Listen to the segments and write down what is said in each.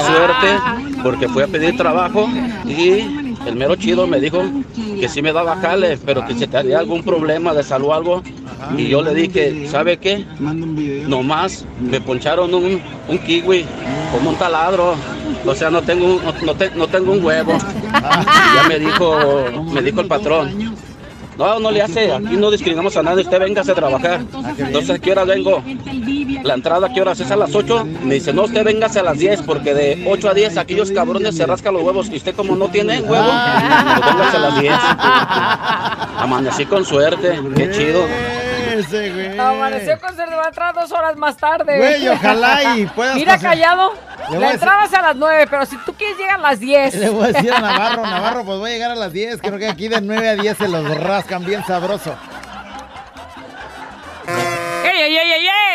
suerte porque fui a pedir trabajo y el mero chido me dijo que sí me daba jale, pero que si tenía algún problema de salud o algo. Y yo le dije, ¿sabe qué? Nomás me poncharon un, un kiwi como un taladro. O sea, no tengo, un- no, te- no tengo un huevo. Ya me dijo, me dijo el patrón. No, no le hace, aquí no discriminamos a nadie, usted véngase a trabajar. Entonces, ¿a qué hora vengo? La entrada, ¿a qué horas es a las 8? Me dice, no, usted véngase a las 10, porque de 8 a 10 aquellos cabrones se rascan los huevos. Y usted como no tiene huevo, pues véngase a las 10. Amanecí con suerte, qué chido. Ese, güey. Amaneció con ser va a entrar dos horas más tarde. Güey, ojalá y puedas Mira, pasar- callado. Le a La entrada es a las nueve, pero si tú quieres llegar a las 10. Le voy a decir a Navarro, Navarro, pues voy a llegar a las 10. Creo que aquí de 9 a 10 se los rascan bien sabroso. ¡Ey, ey, ey, ey, ey!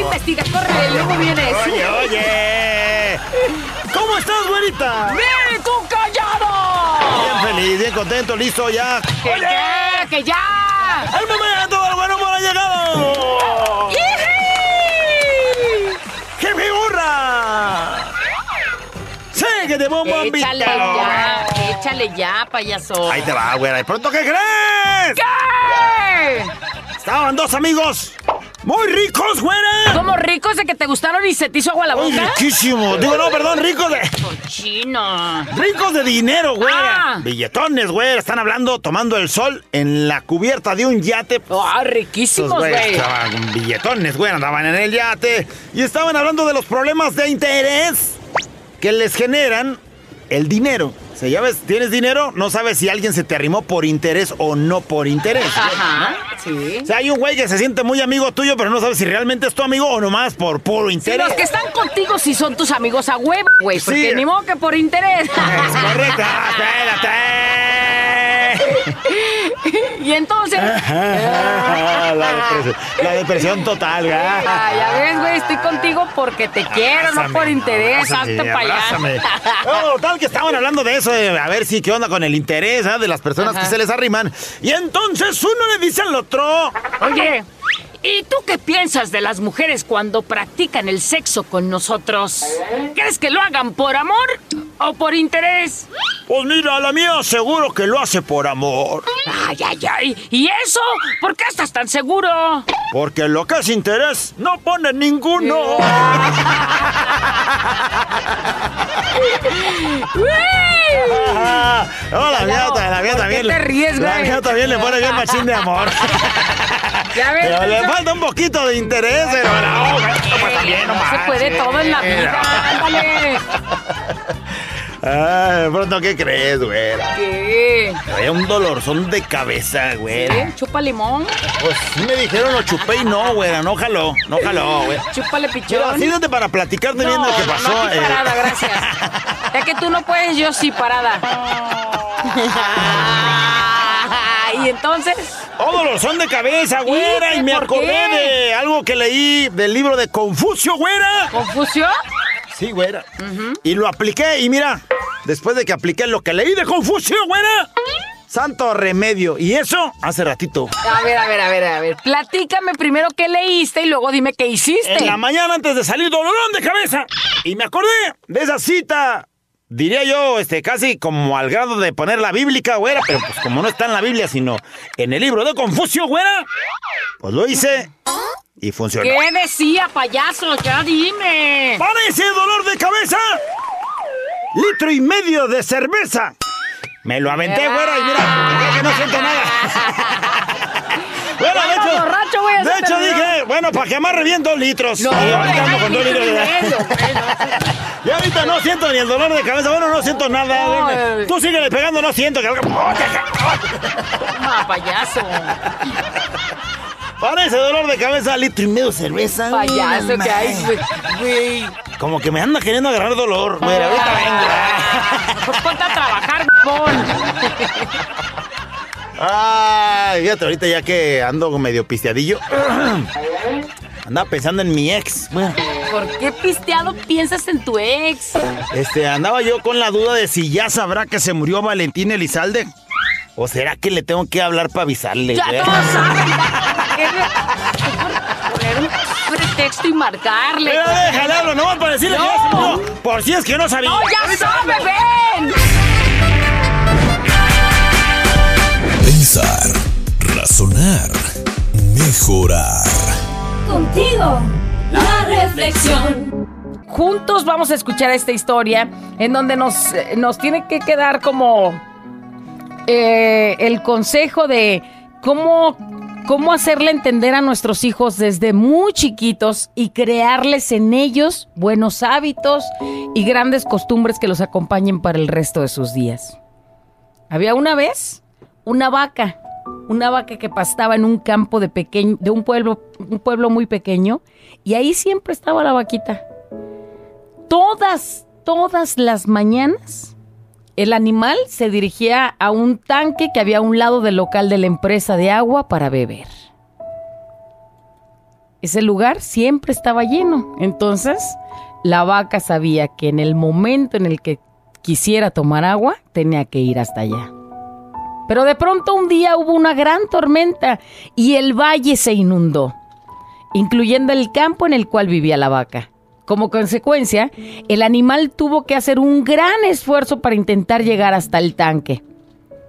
Investiga, corre, luego vienes. Oye, oye. ¿Cómo estás, güerita? ¡Bien, tú callado! Bien feliz, bien contento, listo ya. ¡Que ya! ¡Que ya! ¡El momento del buen humor ha llegado! ¡Yiji! ¡Jefe burra! ¡Síguete, bombón, Échale ya, échale ya, payaso. Ahí te va, güera. ¿De pronto qué crees? ¿Qué? Estaban dos amigos muy ricos, güera. ¿Cómo ricos de que te gustaron y se te hizo agua la boca? riquísimos. Digo, no, perdón, ricos de... Cochino. Ricos de dinero, güera. Ah. Billetones, güera. Están hablando, tomando el sol en la cubierta de un yate. Ah, riquísimos, güey. estaban billetones, güey, andaban en el yate y estaban hablando de los problemas de interés que les generan el dinero. O sea, ya ves, tienes dinero, no sabes si alguien se te arrimó por interés o no por interés. Ajá, sí. O sea, hay un güey que se siente muy amigo tuyo, pero no sabes si realmente es tu amigo o nomás por puro Sí, interés. los que están contigo sí son tus amigos a huevo, güey. Porque Sí. ni modo que por interés. Es correcto. Ah, espérate. y entonces. la, depresión, la depresión total, güey. Ah, ya ves, güey, estoy contigo porque te quiero, no por interés. Hazte abrázame. No, tal que estaban hablando de eso, de a ver si qué onda con el interés ¿ah? de las personas Ajá. que se les arriman. Y entonces uno le dice al otro, Oye, ¿y tú qué piensas de las mujeres cuando practican el sexo con nosotros? ¿Crees que lo hagan por amor o por interés? pues mira, la mía seguro que lo hace por amor. Ay, ay, ay. ¿Y eso? ¿Por qué estás tan seguro? Porque lo que es interés no pone ninguno. Ah, no, la mía, la mía ¿por qué también. te ríes, La mía también le pone bien machín de amor. Ya ves? Falta un poquito de interés, pero no, güey, pues también, no No se puede todo en la vida, ándale. Ah, de pronto, ¿qué crees, güey? ¿Qué? Traía un dolorzón de cabeza, güey. ¿Eh? ¿Chupa limón? Pues sí me dijeron, lo chupé y no, güey. No jaló, no jaló, güey. Chúpale Mira, pichón. siéntate para platicarte bien lo que no, pasó. No, aquí eh. parada, gracias. Ya que tú no puedes, yo sí parada. y entonces, Oh, dolorzón de cabeza, güera. ¿Y me acordé qué? de algo que leí del libro de Confucio, güera. ¿confusión? Sí, güera. Y lo apliqué y mira, después de que apliqué lo que leí de Confucio, güera. Santo remedio. Y eso hace ratito. A ver, a ver, a ver, a ver. Platícame primero qué leíste y luego dime qué hiciste. En la mañana antes de salir, dolorón de cabeza. Y me acordé de esa cita. Diría yo, este, casi como al grado de poner la bíblica, güera, pero pues como no está en la Biblia, sino en el libro de Confucio, güera, pues lo hice y funcionó. ¿Qué decía, payaso? Ya dime. Para ese dolor de cabeza, litro y medio de cerveza. Me lo aventé, güera, y mira, que no siento nada. Bueno, de hecho, borracho, güey, de hecho dije, bueno, para que amarre bien dos litros. No, y ahorita ando con dos ay, litros de- tremendo, güey, no. Y ahorita no siento ni el dolor de cabeza. Bueno, no siento nada. No, eh. Tú síguele pegando, no siento que algo. Toma, payaso. Para ese dolor de cabeza, litro y medio de cerveza. Payaso que hay, güey. Como que me anda queriendo agarrar dolor, güey. Ahorita vengo. Pues ponte a trabajar, bon. Ay, fíjate, ahorita ya que ando medio pisteadillo. Andaba pensando en mi ex. Bueno, ¿Por qué pisteado piensas en tu ex? este, andaba yo con la duda de si ya sabrá que se murió Valentín Elizalde. ¿O será que le tengo que hablar para avisarle? Ya güey? todos saben. ¿para qué le- Poner un pretexto y marcarle. Pero déjale hablo, no para decirle que ya se No. murió. Por si es que no sabía. ¡No, ya sabe, ven! Pensar, razonar, mejorar. Contigo, la reflexión. Juntos vamos a escuchar esta historia en donde nos, nos tiene que quedar como eh, el consejo de cómo, cómo hacerle entender a nuestros hijos desde muy chiquitos y crearles en ellos buenos hábitos y grandes costumbres que los acompañen para el resto de sus días. Había una vez una vaca, una vaca que pastaba en un campo de pequeño, de un pueblo, un pueblo muy pequeño, y ahí siempre estaba la vaquita. Todas, todas las mañanas, el animal se dirigía a un tanque que había a un lado del local de la empresa de agua para beber. Ese lugar siempre estaba lleno. Entonces, la vaca sabía que en el momento en el que quisiera tomar agua, tenía que ir hasta allá. Pero de pronto un día hubo una gran tormenta y el valle se inundó, incluyendo el campo en el cual vivía la vaca. Como consecuencia, el animal tuvo que hacer un gran esfuerzo para intentar llegar hasta el tanque,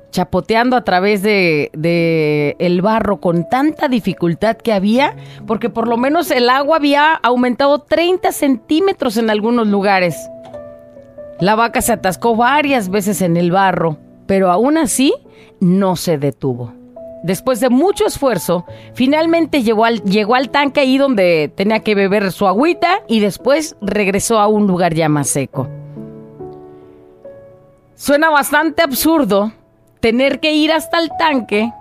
chapoteando a través de, el barro con tanta dificultad que había, porque por lo menos el agua había aumentado 30 centímetros en algunos lugares. La vaca se atascó varias veces en el barro, pero aún así no se detuvo. Después de mucho esfuerzo, finalmente llegó al, llegó al tanque ahí donde tenía que beber su agüita y después regresó a un lugar ya más seco. Suena bastante absurdo tener que ir hasta el tanque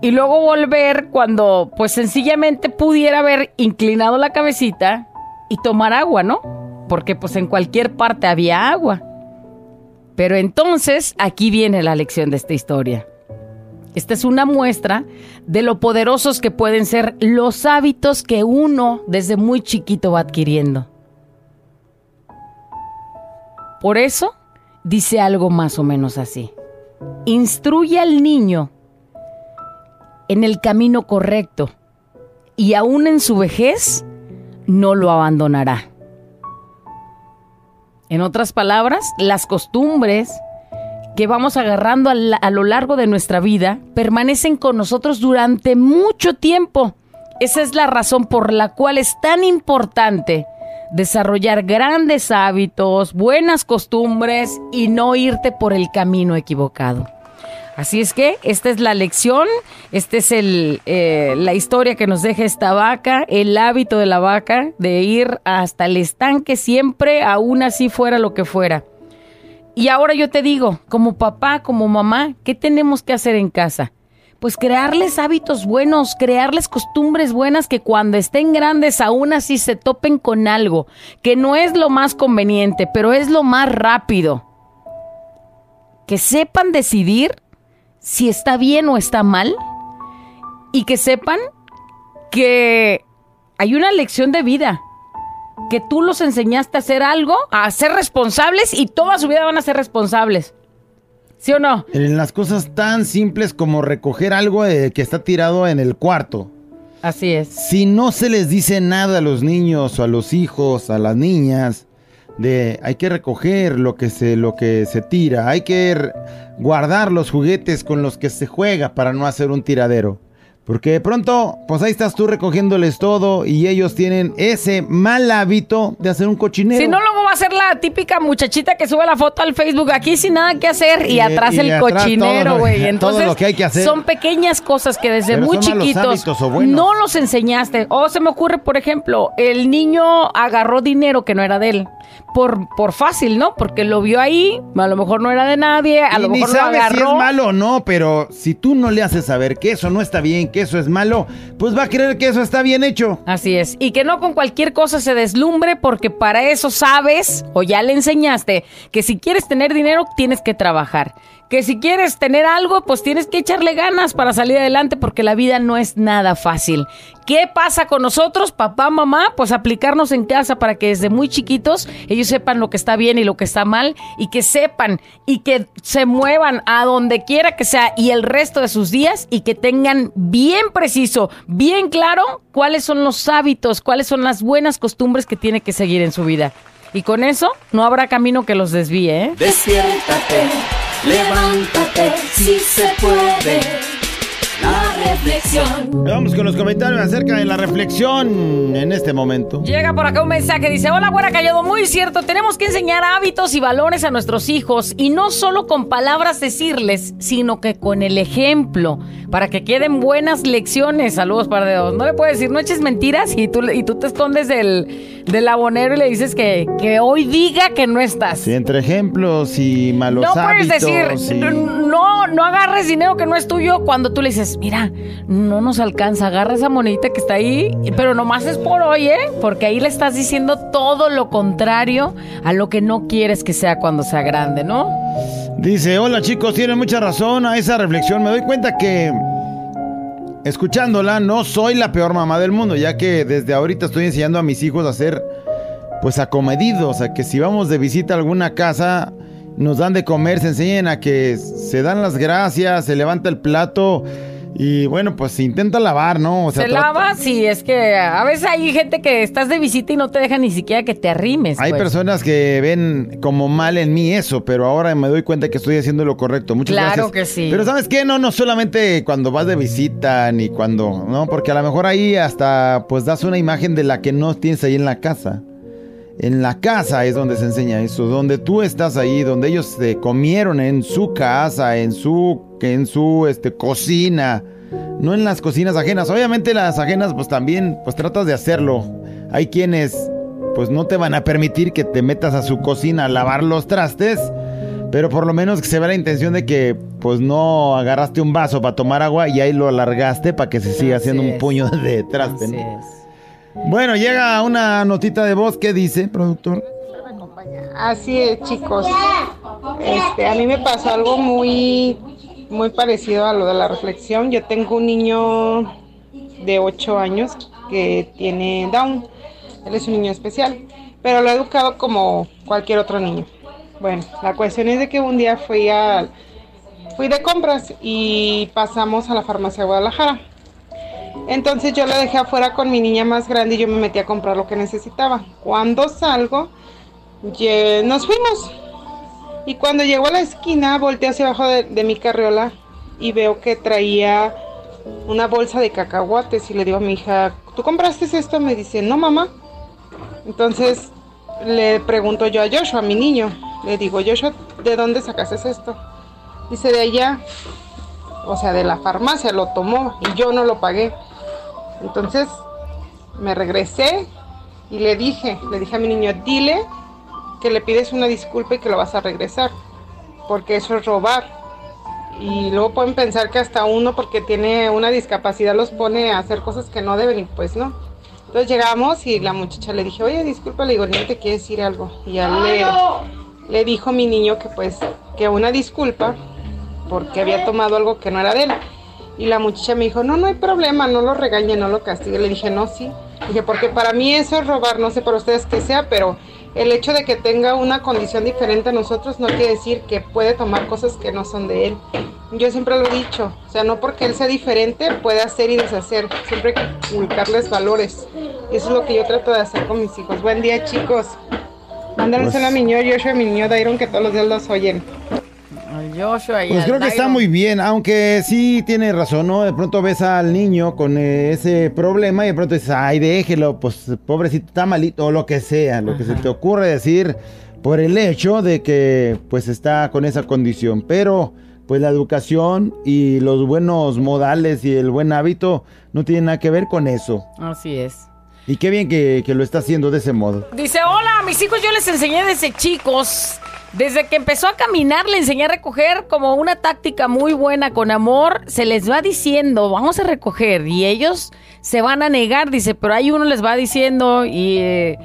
y luego volver cuando pues sencillamente pudiera haber inclinado la cabecita y tomar agua, ¿no? Porque pues en cualquier parte había agua. Pero entonces aquí viene la lección de esta historia. Esta es una muestra de lo poderosos que pueden ser los hábitos que uno desde muy chiquito va adquiriendo. Por eso dice algo más o menos así. Instruye al niño en el camino correcto y aún en su vejez no lo abandonará. En otras palabras, las costumbres que vamos agarrando a, lo largo de nuestra vida permanecen con nosotros durante mucho tiempo. Esa es la razón por la cual es tan importante desarrollar grandes hábitos, buenas costumbres y no irte por el camino equivocado. Así es que esta es la lección, esta es eh, la historia que nos deja esta vaca, el hábito de la vaca de ir hasta el estanque siempre, aún así fuera lo que fuera. Y ahora yo te digo, como papá, como mamá, ¿qué tenemos que hacer en casa? Pues crearles hábitos buenos, crearles costumbres buenas que cuando estén grandes aún así se topen con algo, que no es lo más conveniente, pero es lo más rápido. Que sepan decidir si está bien o está mal y que sepan que hay una lección de vida, que tú los enseñaste a hacer algo, a ser responsables y toda su vida van a ser responsables. ¿Sí o no? En las cosas tan simples como recoger algo eh, que está tirado en el cuarto. Así es. Si no se les dice nada a los niños o a los hijos, a las niñas, de hay que recoger lo que se, lo que se tira, hay que guardar los juguetes con los que se juega para no hacer un tiradero. Porque de pronto, pues ahí estás tú recogiéndoles todo y ellos tienen ese mal hábito de hacer un cochinero. Si no, luego a ser la típica muchachita que sube la foto al Facebook aquí sin nada que hacer y, Y- atrás y el atrás cochinero, güey. todo Entonces, lo que hay que hacer. son pequeñas cosas que desde Pero muy chiquitos hábitos no los enseñaste. O se me ocurre, por ejemplo, el niño agarró dinero que no era de él. Por, por fácil, ¿no? Porque lo vio ahí, a lo mejor no era de nadie, a Y lo ni mejor lo sabes si es agarró. malo o no, pero si tú no le haces saber que eso no está bien, que eso es malo, pues va a creer que eso está bien hecho. Así es. Y que no con cualquier cosa se deslumbre porque para eso sabes o ya le enseñaste que si quieres tener dinero tienes que trabajar. Que si quieres tener algo pues tienes que echarle ganas para salir adelante porque la vida no es nada fácil. ¿Qué pasa con nosotros, papá, mamá? Pues aplicarnos en casa para que desde muy chiquitos ellos sepan lo que está bien y lo que está mal y que sepan y que se muevan a donde quiera que sea y el resto de sus días y que tengan bien preciso, bien claro cuáles son los hábitos, cuáles son las buenas costumbres que tiene que seguir en su vida. Y con eso no habrá camino que los desvíe, ¿eh? Levántate, si se puede. Reflexión. Vamos con los comentarios acerca de la reflexión en este momento. Llega por acá un mensaje, dice, hola, buena callado, muy cierto, tenemos que enseñar hábitos y valores a nuestros hijos y no solo con palabras decirles, sino que con el ejemplo, para que queden buenas lecciones. Saludos para Dios. No le puedes decir, no eches mentiras y tú, y tú te escondes del, del abonero y le dices que, que hoy diga que no estás. Sí, entre ejemplos y malos no puedes hábitos. decir, y- no, no agarres dinero que no es tuyo cuando tú le dices, mira, no nos alcanza, agarra esa monedita que está ahí, pero nomás es por hoy, ¿eh? Porque ahí le estás diciendo todo lo contrario a lo que no quieres que sea cuando sea grande, ¿no? Dice, hola chicos, tienen mucha razón a esa reflexión. Me doy cuenta que escuchándola no soy la peor mamá del mundo, ya que desde ahorita estoy enseñando a mis hijos a ser pues acomedidos, a que si vamos de visita a alguna casa, nos dan de comer, se enseñen a que se dan las gracias, se levanta el plato y bueno, pues se intenta lavar, ¿no? O sea, Se trata- lava, sí, es que a veces hay gente que estás de visita y no te deja ni siquiera que te arrimes. Hay pues. personas que ven como mal en mí eso, pero ahora me doy cuenta que estoy haciendo lo correcto. Muchas Claro gracias. que sí. Pero ¿sabes qué? No, no solamente cuando vas de visita ni cuando, ¿no? Porque a lo mejor ahí hasta pues das una imagen de la que no tienes ahí en la casa. En la casa es donde se enseña eso, donde tú estás ahí, donde ellos se comieron en su casa, en su en su este cocina, no en las cocinas ajenas. Obviamente las ajenas pues también pues tratas de hacerlo. Hay quienes pues no te van a permitir que te metas a su cocina a lavar los trastes, pero por lo menos que se vea la intención de que pues no agarraste un vaso para tomar agua y ahí lo alargaste para que se siga Así haciendo un puño de traste. Así ¿no? es. Bueno, llega una notita de voz que dice, productor. Así es, chicos. Este, a mí me pasó algo muy, muy parecido a lo de la reflexión. Yo tengo un niño de 8 años que tiene Down. Él es un niño especial, pero lo he educado como cualquier otro niño. Bueno, la cuestión es de que un día fui a, fui de compras y pasamos a la farmacia de Guadalajara. Entonces yo la dejé afuera con mi niña más grande y yo me metí a comprar lo que necesitaba. Cuando salgo, nos fuimos. Y cuando llegó a la esquina, volteé hacia abajo de, de mi carriola y veo que traía una bolsa de cacahuates y le digo a mi hija, ¿tú compraste esto? Me dice, no mamá. Entonces le pregunto yo a Joshua, a mi niño, le digo, Joshua, ¿de dónde sacaste esto? Dice, de allá, o sea, de la farmacia, lo tomó y yo no lo pagué. Entonces me regresé y le dije, le dije a mi niño, dile que le pides una disculpa y que lo vas a regresar, porque eso es robar. Y luego pueden pensar que hasta uno, porque tiene una discapacidad, los pone a hacer cosas que no deben y pues no. Entonces llegamos y la muchacha le dije, oye, disculpa, le digo, niño, te quiere decir algo. Y ya le, le dijo mi niño que pues, que una disculpa, porque había tomado algo que no era de él. Y la muchacha me dijo, no, no hay problema, no lo regañe, no lo castigue. Le dije, no, sí. Dije, porque para mí eso es robar, no sé para ustedes qué sea, pero el hecho de que tenga una condición diferente a nosotros no quiere decir que puede tomar cosas que no son de él. Yo siempre lo he dicho, o sea, no porque él sea diferente puede hacer y deshacer, siempre hay que inculcarles valores. Y eso es lo que yo trato de hacer con mis hijos. Buen día, chicos. Mándale Pues- a mi niño Joshua a mi niño Dairon que todos los días los oyen. Ay, Joshua y Pues al creo que está muy bien, aunque sí tiene razón, ¿no? De pronto ves al niño con eh, ese problema y de pronto dices, ay, déjelo, pues pobrecito, está malito, o lo que sea, lo que se te ocurre decir por el hecho de que pues está con esa condición. Pero pues la educación y los buenos modales y el buen hábito no tienen nada que ver con eso. Así es. Y qué bien que, que lo está haciendo de ese modo. Dice, hola, a mis hijos yo les enseñé desde chicos. Desde que empezó a caminar le enseñé a recoger como una táctica muy buena con amor. Se les va diciendo, vamos a recoger. Y ellos se van a negar, dice, pero hay uno les va diciendo y eh,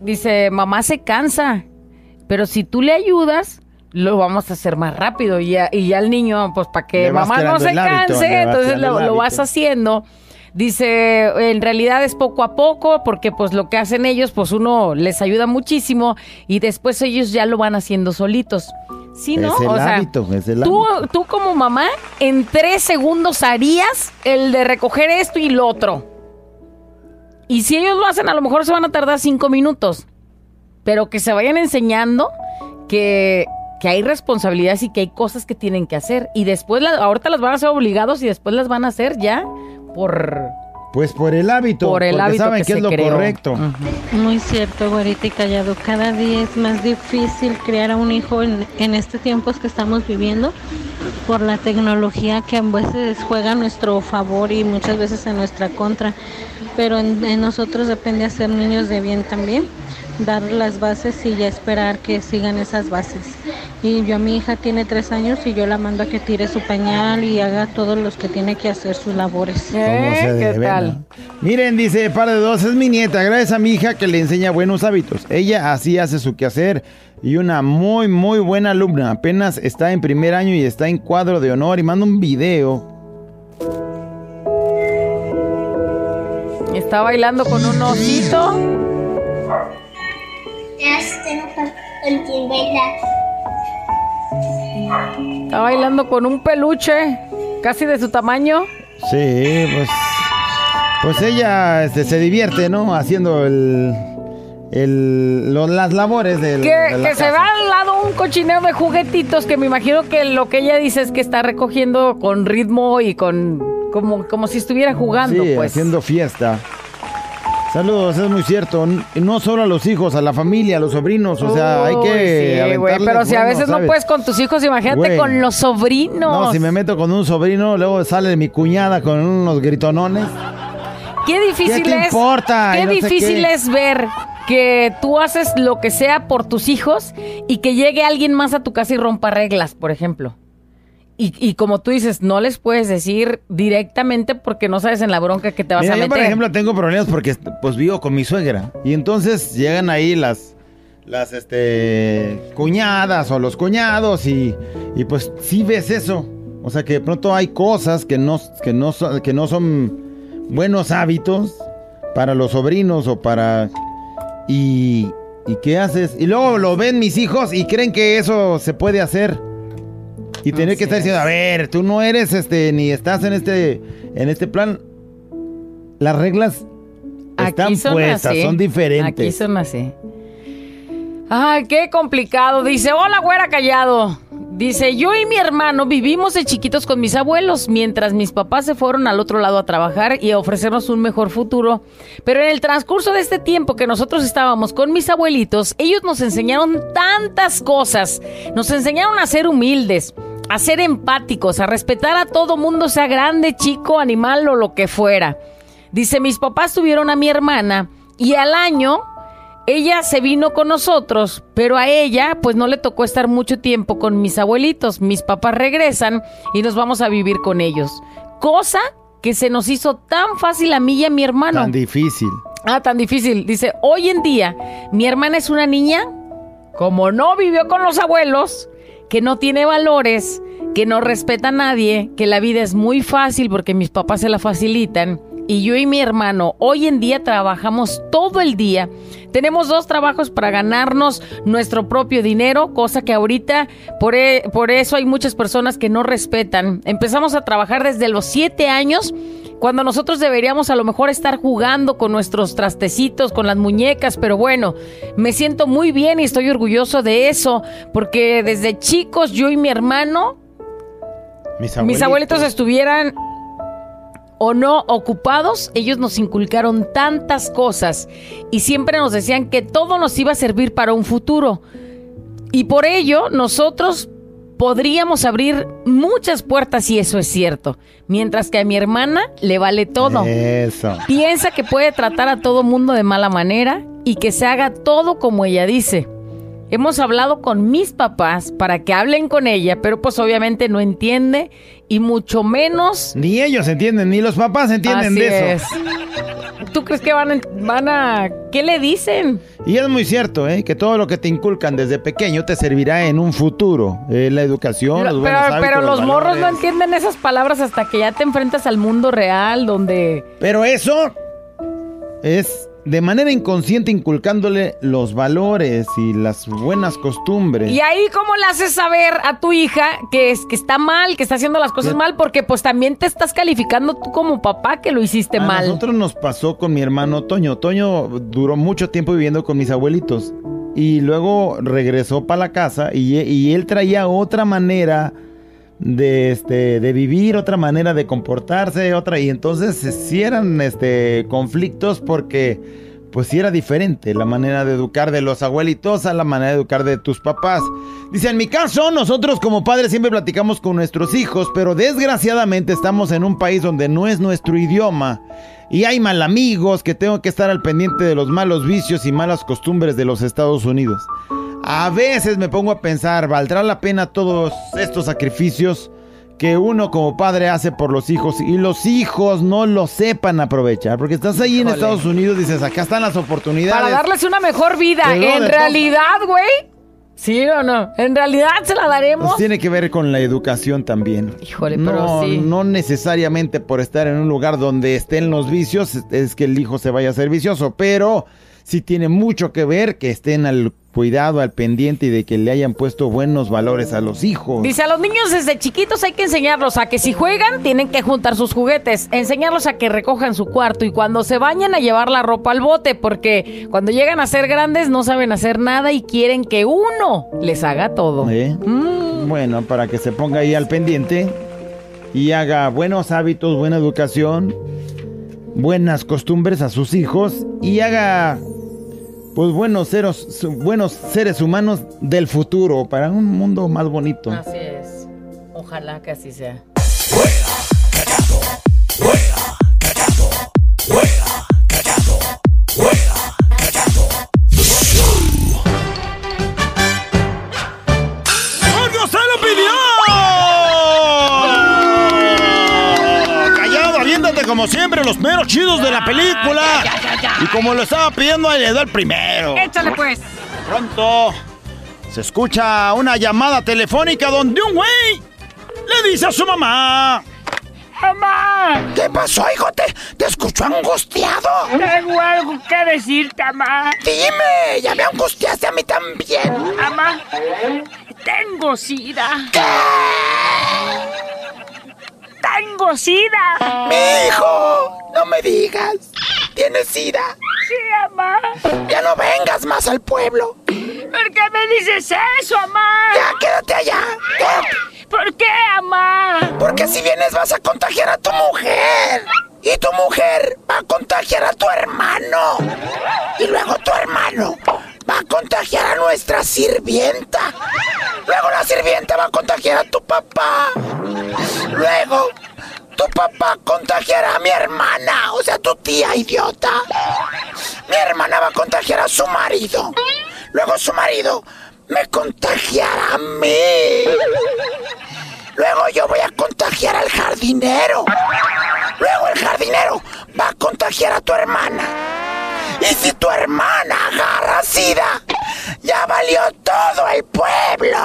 dice, mamá se cansa. Pero si tú le ayudas, lo vamos a hacer más rápido. Y ya, y ya el niño, pues para que mamá no se hábito, canse, entonces lo, vas haciendo. Dice, en realidad es poco a poco, porque pues lo que hacen ellos, pues uno les ayuda muchísimo y después ellos ya lo van haciendo solitos. Sí, ¿no? Es el o sea, hábito, es el tú, hábito. tú como mamá, en tres segundos harías el de recoger esto y lo otro. Y si ellos lo hacen, a lo mejor se van a tardar cinco minutos. Pero que se vayan enseñando que, que hay responsabilidades y que hay cosas que tienen que hacer. Y después, la- ahorita las van a hacer obligados y después las van a hacer ya por... Pues por el hábito, Por el porque hábito saben que que, es lo creó. correcto. Muy cierto, güerita y callado. Cada día es más difícil criar a un hijo en, en este tiempo que estamos viviendo por la tecnología que a veces juega a nuestro favor y muchas veces en nuestra contra. Pero en, en nosotros depende hacer niños de bien también, dar las bases y ya esperar que sigan esas bases. Y yo, mi hija tiene tres años y yo la mando a que tire su pañal y haga todos los que tiene que hacer sus labores. ¿Eh? ¿Qué tal? Miren, dice par de dos, es mi nieta, gracias a mi hija que le enseña buenos hábitos. Ella así hace su quehacer y una muy, muy buena alumna. Apenas está en primer año y está en cuadro de honor y manda un video. Está bailando con un osito. Está bailando con un peluche, casi de su tamaño. Sí, pues, pues ella este, se divierte, ¿no? Haciendo el, el- lo- las labores del, Que, de la que se va al lado un cochinero de juguetitos que me imagino que lo que ella dice es que está recogiendo con ritmo y con como, como si estuviera jugando, Sí, pues. haciendo fiesta. Saludos, es muy cierto. No solo a los hijos, a la familia, a los sobrinos. O sea, hay que. sí, güey, pero si a veces no puedes con tus hijos, imagínate Güey. con los sobrinos. No, si me meto con un sobrino, luego sale mi cuñada con unos gritonones. Qué difícil ¿Qué es. importa? Qué no difícil qué. es ver que tú haces lo que sea por tus hijos y que llegue alguien más a tu casa y rompa reglas, por ejemplo. Y, y como tú dices, no les puedes decir directamente porque no sabes en la bronca que te vas Mira, a yo, meter. por ejemplo, tengo problemas porque pues vivo con mi suegra. Y entonces llegan ahí las, las este, cuñadas o los cuñados y, y pues sí ves eso. O sea que de pronto hay cosas que no, que no, son, que no son buenos hábitos para los sobrinos o para... Y, ¿Y qué haces? Y luego lo ven mis hijos y creen que eso se puede hacer. Y tener Así que estar diciendo, a ver, tú no eres este, ni estás en este, en este plan. Las reglas están son puestas, así. son diferentes. Aquí son así. Ay, qué complicado. Dice, hola, güera callado. Dice, yo y mi hermano vivimos de chiquitos con mis abuelos, mientras mis papás se fueron al otro lado a trabajar y a ofrecernos un mejor futuro. Pero en el transcurso de este tiempo que nosotros estábamos con mis abuelitos, ellos nos enseñaron tantas cosas. Nos enseñaron a ser humildes, a ser empáticos, a respetar a todo mundo, sea grande, chico, animal o lo que fuera. Dice, mis papás tuvieron a mi hermana y al año ella se vino con nosotros, pero a ella pues no le tocó estar mucho tiempo con mis abuelitos. Mis papás regresan y nos vamos a vivir con ellos. Cosa que se nos hizo tan fácil a mí y a mi hermano. Tan difícil. Ah, tan difícil. Dice, hoy en día mi hermana es una niña, como no vivió con los abuelos, que no tiene valores, que no respeta a nadie, que la vida es muy fácil porque mis papás se la facilitan. Y yo y mi hermano hoy en día trabajamos todo el día. Tenemos dos trabajos para ganarnos nuestro propio dinero, cosa que ahorita por, e- por eso hay muchas personas que no respetan. Empezamos a trabajar desde los siete años cuando nosotros deberíamos a lo mejor estar jugando con nuestros trastecitos, con las muñecas, pero bueno, me siento muy bien y estoy orgulloso de eso, porque desde chicos yo y mi hermano, Mis mis abuelitos estuvieran o no ocupados, ellos nos inculcaron tantas cosas y siempre nos decían que todo nos iba a servir para un futuro. Y por ello nosotros podríamos abrir muchas puertas y eso es cierto. Mientras que a mi hermana le vale todo. Eso. Piensa que puede tratar a todo mundo de mala manera y que se haga todo como ella dice. Hemos hablado con mis papás para que hablen con ella, pero pues obviamente no entiende y mucho menos... Ni ellos entienden, ni los papás entienden Así de eso. es. ¿Tú crees que van a, van a... ¿Qué le dicen? Y es muy cierto, ¿eh? que todo lo que te inculcan desde pequeño te servirá en un futuro. Eh, la educación, los Pero, buenos hábitos, pero los morros no entienden esas palabras hasta que ya te enfrentas al mundo real, donde... Pero eso es de manera inconsciente inculcándole los valores y las buenas costumbres. Y ahí, ¿cómo le haces saber a tu hija que, es, que está mal, que está haciendo las cosas mal? Porque pues también te estás calificando tú como papá que lo hiciste A mal. nosotros nos pasó con mi hermano Toño. Toño duró mucho tiempo viviendo con mis abuelitos y luego regresó para la casa y, y él traía otra manera de este de vivir, otra manera de comportarse, otra y entonces si eran este conflictos porque pues sí era diferente la manera de educar de los abuelitos a la manera de educar de tus papás. Dice, en mi caso, nosotros como padres siempre platicamos con nuestros hijos, pero desgraciadamente estamos en un país donde no es nuestro idioma. Y hay mal amigos que tengo que estar al pendiente de los malos vicios y malas costumbres de los Estados Unidos. A veces me pongo a pensar, ¿valdrá la pena todos estos sacrificios que uno como padre hace por los hijos y los hijos no lo sepan aprovechar? Porque estás ahí en. Estados Unidos, dices, acá están las oportunidades. Para darles una mejor vida. En realidad, güey. ¿Sí o no? En realidad se la daremos. Pues tiene que ver con la educación también. Híjole, pero no, sí. no necesariamente por estar en un lugar donde estén los vicios es que el hijo se vaya a ser vicioso, pero sí tiene mucho que ver que estén al cuidado, al pendiente y de que le hayan puesto buenos valores a los hijos. Dice, a los niños desde chiquitos hay que enseñarlos a que si juegan tienen que juntar sus juguetes, enseñarlos a que recojan su cuarto y cuando se bañen a llevar la ropa al bote, porque cuando llegan a ser grandes no saben hacer nada y quieren que uno les haga todo. ¿Eh? Mm. Bueno, para que se ponga ahí al pendiente y haga buenos hábitos, buena educación, buenas costumbres a sus hijos y haga pues buenos seres, buenos seres humanos del futuro para un mundo más bonito. Así es. Ojalá que así sea. ¡Porque usted lo pidió! Callado, aviéntate como siempre los meros chidos de la película. Y como lo estaba pidiendo, ahí le doy el primero. Échale pues. Pronto se escucha una llamada telefónica donde un güey le dice a su mamá. ¡Mamá! ¿Qué pasó, hijo? ¿Te, te escuchó angustiado? Tengo algo que decirte, mamá. Dime, ya me angustiaste a mí también. Mamá, tengo sida. Tengo sida. Mi hijo, no me digas. ¿Tienes sida? Sí, mamá. Ya no vengas más al pueblo. ¿Por qué me dices eso, mamá? Ya, quédate allá. Quédate. ¿Por qué, mamá? Porque si vienes vas a contagiar a tu mujer. Y tu mujer va a contagiar a tu hermano. Y luego tu hermano va a contagiar a nuestra sirvienta. Luego la sirvienta va a contagiar a tu papá. Luego tu papá contagiará a mi hermana, o sea, tu tía idiota. Mi hermana va a contagiar a su marido. Luego su marido me contagiará a mí. Luego yo voy a contagiar al jardinero. Luego el jardinero va a contagiar a tu hermana. Y si tu hermana agarra sida, ya valió todo el pueblo.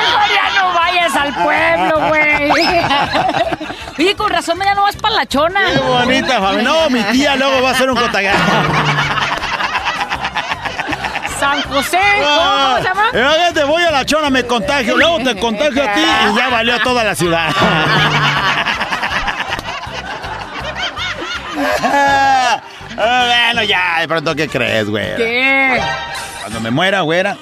Mejor ya no vayas al pueblo, güey. Oye, con razón ya no vas para la chona. Qué bonita familia. No, mi tía luego va a ser un contagiado. San José. ¿Cómo Ah, se llama? eh, te voy a la chona, me contagio, luego te contagio a ti y ya valió toda la ciudad. Ah, bueno, ya, de pronto, ¿qué crees, güey? ¿Qué? Cuando me muera, güera,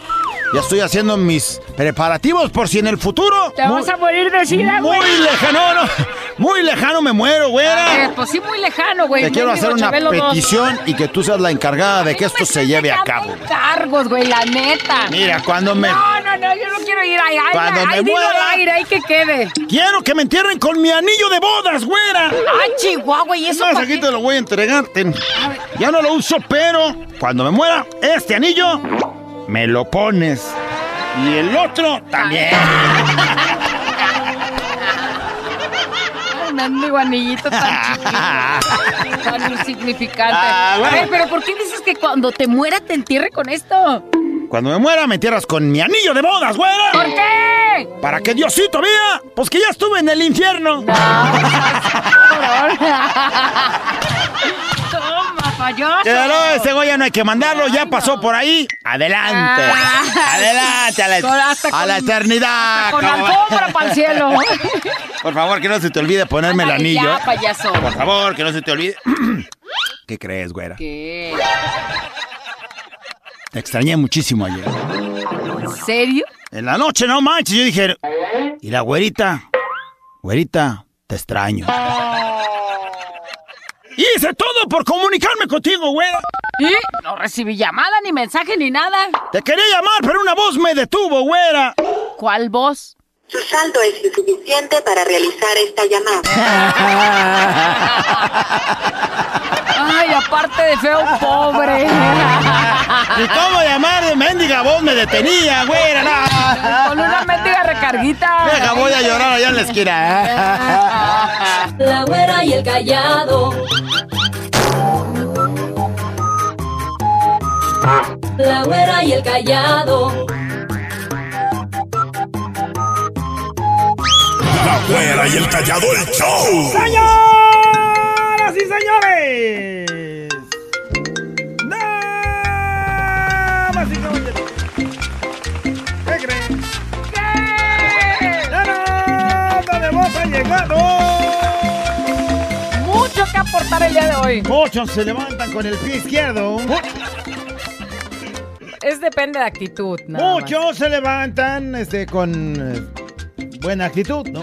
ya estoy haciendo mis preparativos por si en el futuro. Te muy- vas a morir de sida, güey. Muy lejano, no, muy lejano me muero, Eh, güera. pues sí, muy lejano, güey. Te quiero hacer una dos. petición y que tú seas la encargada de que esto se lleve a cabo. Cargos, güey, la neta. Mira, cuando me... No, no, no, yo no quiero ir ahí. Ay, Cuando ay, me muera- aire, ahí que quede. Quiero que me entierren con mi anillo de bodas, güera. Ay, Chihuahua, ¿y eso pa' aquí te lo voy a entregar. ten. Ya no lo uso, pero cuando me muera, este anillo me lo pones. Y el otro también. Ay, mendigo anillito tan chiquito, tan insignificante. Ah, bueno. A ver, pero ¿por qué dices que cuando te muera te entierre con esto? Cuando me muera, me entierras con mi anillo de bodas, güera. ¿Por qué? Para que Diosito vea, pues que ya estuve en el infierno. Toma, payaso. Pero ese güey ya no hay que mandarlo, ya pasó por ahí. Adelante. Ah. Adelante a la, Con- a la eternidad. Con alfombra para el cielo. Por favor, que no se te olvide ponerme el anillo. Ya, payaso. Por favor, que no se te olvide. ¿Qué crees, güera? ¿Qué? Te extrañé muchísimo ayer. ¿En serio? En la noche, no manches, yo dije, y la güerita, güerita, te extraño. Hice todo por comunicarme contigo, güera. ¿Y? No recibí llamada, ni mensaje, ni nada. Te quería llamar, pero una voz me detuvo, güera. ¿Cuál voz? Su saldo es insuficiente para realizar esta llamada. Ay, aparte de feo, pobre. ¿Y cómo llamar de mendiga voz me detenía, güera? No. Con una mendiga recarguita. Deja, voy a llorar allá en la esquina. La güera y el callado. La güera y el callado. La güera y el callado el show. ¡Señoras y señores! ¡Damas y caballeros! ¿Qué creen? ¡La nota de voz ha llegado! Mucho que aportar el día de hoy. Muchos se levantan con el pie izquierdo. Es depende de actitud, nada más. Muchos se levantan este, con eh, buena actitud, ¿no?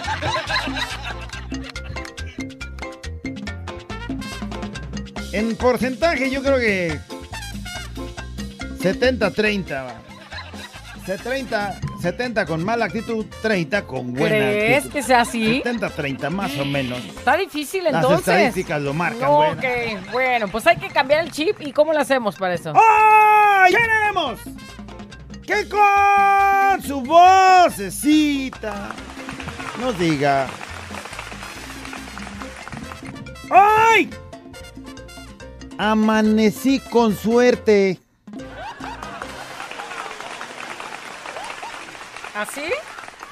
En porcentaje yo creo que 70-30. va. 70, 70 con mala actitud, 30 con buena ¿Crees actitud. que sea así? 70-30 más o menos. Está difícil Las entonces. estadísticas lo marcan. Ok, bueno, pues hay que cambiar el chip. ¿Y cómo lo hacemos para eso? ¡Ay! ¡Queremos! Que con su vocecita nos diga. ¡Ay! Amanecí con suerte. ¿Así?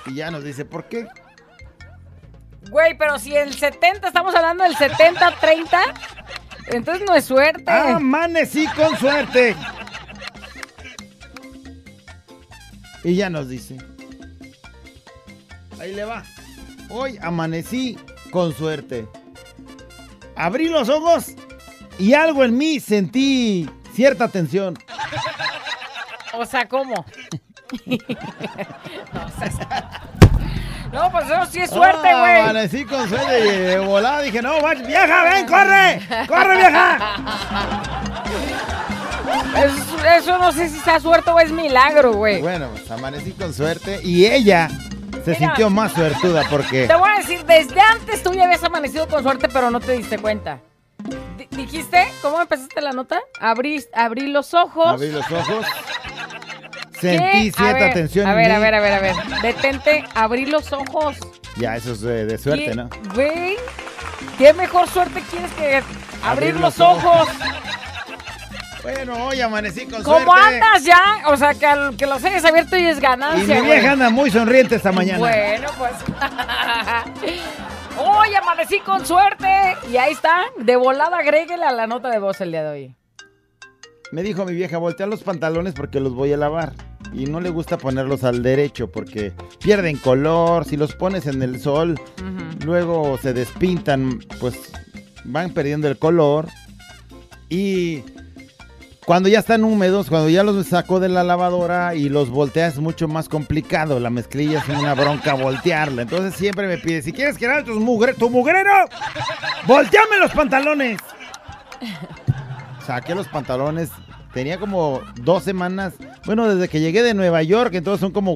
Y ya nos dice por qué. Güey, pero si el 70, estamos hablando del 70-30, entonces no es suerte. Amanecí con suerte. Y ya nos dice. Ahí le va. Hoy amanecí con suerte. Abrí los ojos y algo en mí sentí cierta tensión. O sea, ¿cómo? No, pues eso sí es suerte, Ah, güey. amanecí con suerte y de volada dije, no, vieja, ven, corre. Corre, vieja. Eso, eso no sé si sea suerte o es milagro, güey. Bueno, pues amanecí con suerte y ella se Mira. sintió más suertuda porque... Te voy a decir, desde antes tú ya habías amanecido con suerte, pero no te diste cuenta. Di- ¿Dijiste? ¿Cómo empezaste la nota? Abrí, abrí los ojos. Abrí los ojos. Sentí cierta ver, tensión A ver, a ver, a ver, a ver. Detente, abrí los ojos. Ya, eso es de, de suerte, ¿Qué- ¿no? Güey, ¿qué mejor suerte quieres que abrir, Abrir los, los ojos? Bueno, hoy amanecí con ¿Cómo suerte. andas ya? O sea, que, al- que los hayas abierto y es Y ganancia, mi güey. vieja anda muy sonriente esta mañana. Bueno, pues. Hoy amanecí con suerte. Y ahí está. De volada agréguele a la nota de voz el día de hoy. Me dijo mi vieja, voltea los pantalones porque los voy a lavar. Y no le gusta ponerlos al derecho porque pierden color. Si los pones en el sol, luego se despintan, pues van perdiendo el color. Y cuando ya están húmedos, cuando ya los sacó de la lavadora y los volteas es mucho más complicado. La mezclilla es una bronca voltearla. Entonces siempre me pide, si quieres que tus mugre, tu mugrero, volteame los pantalones. Saqué los pantalones. Tenía como dos semanas. Bueno, desde que llegué de Nueva York, entonces son como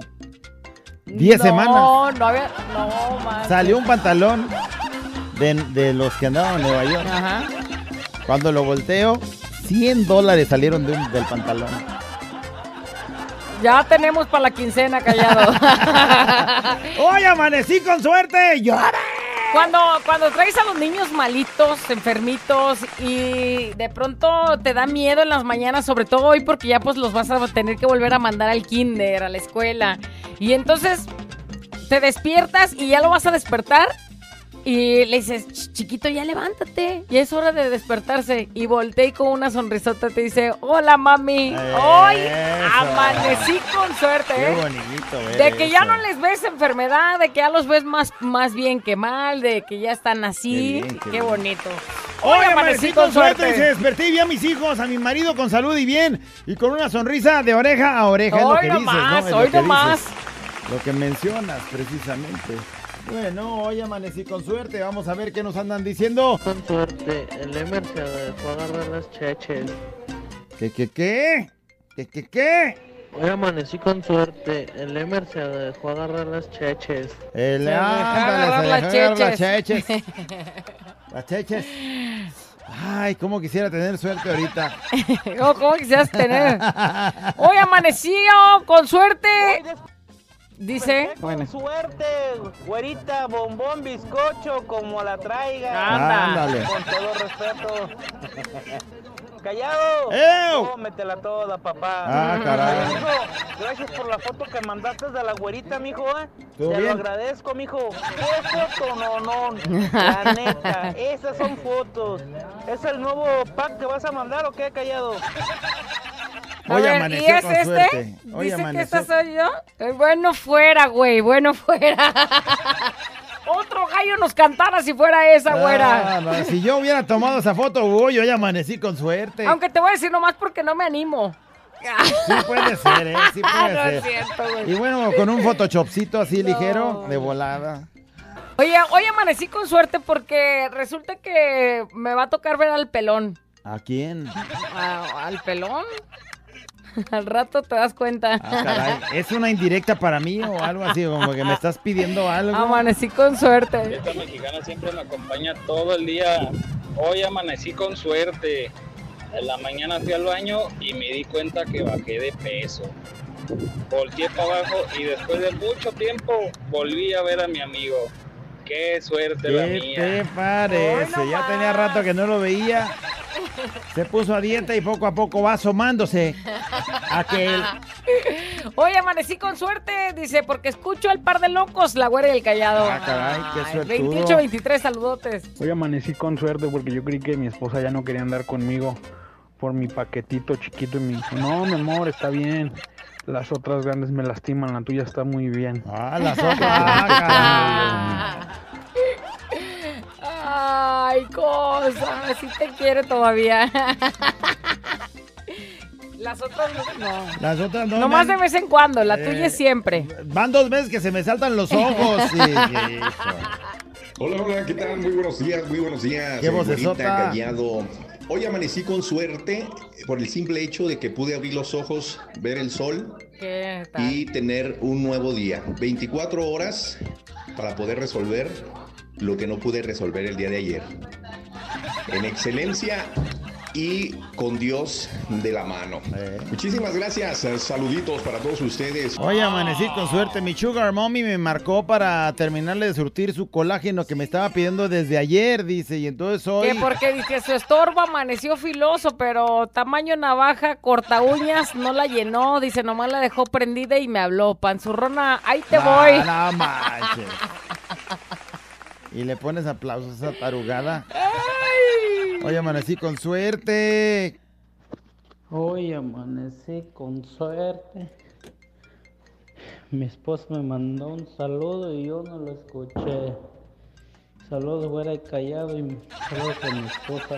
10 semanas. No, no había. No, man. Salió un pantalón de, de los que andaban en Nueva York. Ajá. Cuando lo volteo, 100 dólares salieron de un- del pantalón. Ya tenemos para la quincena, callado. ¡Hoy amanecí con suerte! ¡Llora! Cuando, cuando traes a los niños malitos, enfermitos y de pronto te da miedo en las mañanas, sobre todo hoy porque ya pues los vas a tener que volver a mandar al kinder, a la escuela. Y entonces te despiertas y ya lo vas a despertar y le dices, "Ch, chiquito, ya levántate, ya es hora de despertarse. Y voltea y con una sonrisota te dice, hola mami, hoy amanecí con suerte. ¡Qué ¿eh?". bonito! ver De que ya no les ves enfermedad, de que ya los ves más, más bien que mal, de que ya están así. Qué bien, Qué, qué bien. bonito. Hoy amanecí con suerte y se desperté y vi a mis hijos, a mi marido con salud y bien y con una sonrisa de oreja a oreja. es lo Hoy. Es lo que nomás. dices. Lo que mencionas precisamente. Bueno, hoy amanecí con suerte. Vamos a ver qué nos andan diciendo. Con suerte, el Emer se dejó agarrar las cheches. ¿Qué, qué, qué? ¿Qué, qué, qué? Hoy amanecí con suerte, el Emer se dejó agarrar las cheches. El, Se agarrar se las agarrar las cheches. cheches. Las cheches. Ay, cómo quisiera tener suerte ahorita. Oh, ¿Cómo quisieras tener? Hoy amanecí oh, con suerte. Dice. Con suerte, güerita, bombón, bizcocho, como la traiga. Anda. Ándale. Con todo respeto. Callado. ¡Ew! Cómetela toda, papá. Ah, caray. Mijo, gracias por la foto que mandaste de la güerita, mijo, ¿eh? Te ¿Todo lo agradezco, mijo. ¿Qué foto? No, no. La neta, esas son fotos. ¿Es el nuevo pack que vas a mandar o qué, callado? A Hoy ver, amaneció ¿y es con este? suerte. Hoy Dice que esta soy yo. Eh, Bueno fuera, güey, bueno fuera. Otro gallo nos cantara si fuera esa, güera. Ah, no, si yo hubiera tomado esa foto, uy, hoy amanecí con suerte. Aunque te voy a decir nomás porque no me animo. Sí puede ser, ¿eh? Sí puede no ser. es cierto, güey. Y bueno, con un photoshopcito así ligero, de volada. Oye, hoy amanecí con suerte porque resulta que me va a tocar ver al pelón. ¿A quién? ¿A- ¿Al pelón? Al rato te das cuenta. Ah, caray. ¿Es una indirecta para mí o algo así? Como que me estás pidiendo algo. Amanecí con suerte. Esta mexicana siempre me acompaña todo el día. Hoy amanecí con suerte. En la mañana fui al baño y me di cuenta que bajé de peso. Volteé para abajo y después de mucho tiempo volví a ver a mi amigo. Qué suerte la ¿Qué mía. te parece? Ya tenía rato que no lo veía. Se puso a dieta y poco a poco va asomándose. Aquel. Hoy amanecí con suerte, dice, porque escucho al par de locos, la güera y el callado. Ah, caray, qué suertudo. 28, 23, saludotes. Hoy amanecí con suerte porque yo creí que mi esposa ya no quería andar conmigo por mi paquetito chiquito y me dijo, no, mi amor, está bien. Las otras grandes me lastiman, la tuya está muy bien. Ah, las otras. Ay, cosa, sí te quiere todavía. Las otras no. Las otras no. Nomás de vez en cuando, la tuya Eh, es siempre. Van dos veces que se me saltan los ojos. sí. Hola, hola, ¿qué tal? Muy buenos días, muy buenos días. Qué vocesota. Morita Callado. Hoy amanecí con suerte por el simple hecho de que pude abrir los ojos, ver el sol ¿Qué tal? y tener un nuevo día. 24 horas para poder resolver lo que no pude resolver el día de ayer. En excelencia y con Dios de la mano. Muchísimas gracias. eh, Saluditos para todos ustedes. Hoy amanecí con suerte. Mi sugar mommy me marcó para terminarle de surtir su colágeno que me estaba pidiendo desde ayer, dice. Y entonces hoy... Que porque dice su estorbo amaneció filoso, pero tamaño navaja, corta uñas, no la llenó, dice, nomás la dejó prendida y me habló. Panzurrona, ahí te voy. no manches. Y le pones aplausos a esa tarugada. Hoy amanecí con suerte. Hoy amanecí con suerte. Mi esposa me mandó un saludo y yo no lo escuché. Saludos, fuera y callado y saludos a mi esposa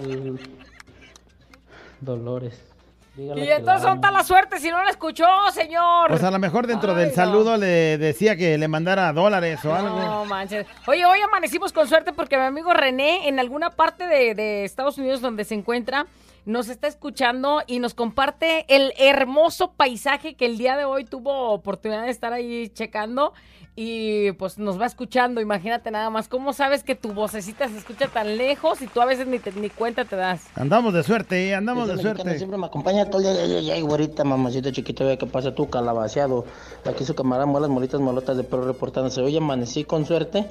Dolores. Dígale Y entonces, ¿dónde está la suerte si no la escuchó, señor? Pues a lo mejor dentro Ay, del no. saludo le decía que le mandara dólares o algo. No manches. Oye, hoy amanecimos con suerte porque mi amigo René, en alguna parte de, de Estados Unidos donde se encuentra, nos está escuchando y nos comparte el hermoso paisaje que el día de hoy tuvo oportunidad de estar ahí checando. Y pues nos va escuchando, imagínate nada más. ¿Cómo sabes que tu vocecita se escucha tan lejos y tú a veces ni, te- ni cuenta te das? Andamos de suerte, andamos de suerte. Siempre me acompaña todo el día. Ay, ay, ay, güerita, mamacita chiquita, ve que pasa tú, calabaceado. Aquí su camarada muelas molitas molotas de perro reportándose. Hoy amanecí con suerte.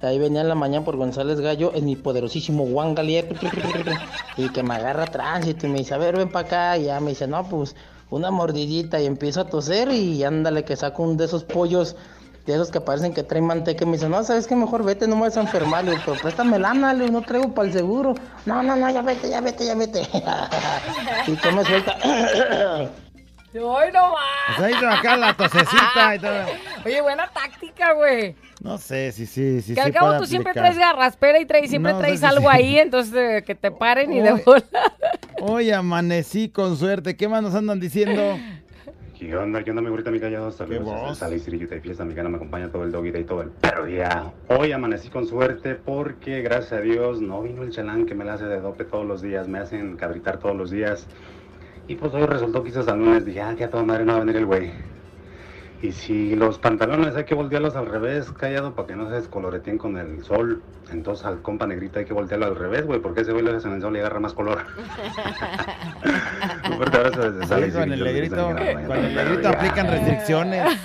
Ahí venía en la mañana por González Gallo en mi poderosísimo Juan Galier. Y que me agarra tránsito y me dice, a ver, ven para acá. Y ya me dice, no, pues una mordidita. Y empiezo a toser y ándale que saco un de esos pollos. De esos que parecen que traen manteca y me dice, no, ¿sabes qué? Mejor vete, no me vas a enfermar, le digo, pero préstame lana, le digo, no traigo para el seguro. No, no, no, ya vete, ya vete, ya vete. y que suelta. ¡Ay, no más! Pues ahí hizo acá la tosecita y todo. Oye, buena táctica, güey. No sé, sí, sí, sí. que al sí cabo tú siempre aplicar. traes garraspera y traes, siempre No, traes sí, algo sí. ahí, entonces eh, que te paren y de Hoy- bola. Hoy amanecí con suerte. ¿Qué más nos andan diciendo? ¿Qué onda? ¿Qué onda, mi güerita, mi callado? Saludos y Cirillo de fiesta. Mi gana me acompaña todo el doggy day, todo el perro día. Hoy amanecí con suerte porque, gracias a Dios, no vino el chalán que me la hace de dope todos los días. Me hacen cabritar todos los días. Y pues hoy resultó que hizo lunes. Dije, ah, que a toda madre no va a venir el güey. Y si los pantalones hay que voltearlos al revés, callado, para que no se descoloreteen con el sol. Entonces al compa negrito hay que voltearlo al revés, güey, porque ese güey lo hace en el sol y agarra más color. Un fuerte abrazo desde Sí, con el negrito, con el negrito aplican restricciones.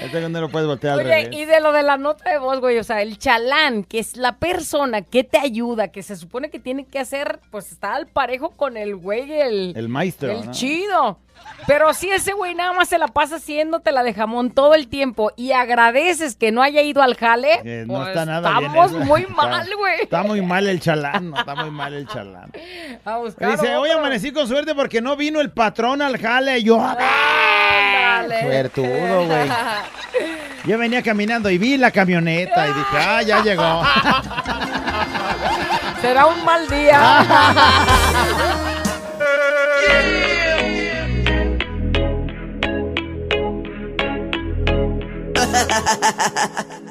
Este no lo puedes voltear al Oye, revés. y de lo de la nota de voz, güey, o sea, el chalán, que es la persona que te ayuda, que se supone que tiene que hacer, pues está al parejo con el güey, el, El maestro, el ¿no? chido. Pero si ese güey nada más se la pasa haciéndote la de jamón todo el tiempo y agradeces que no haya ido al jale, Eh, no pues está nada bien estamos muy mal, güey. Está muy mal el chalán, no, está muy mal el chalán. A buscar Dice, hoy otro. amanecí con suerte porque no vino el patrón al jale. Y yo, Ándale. suertudo, güey. Yo venía caminando y vi la camioneta y dije, ah, ya llegó. Será un mal día.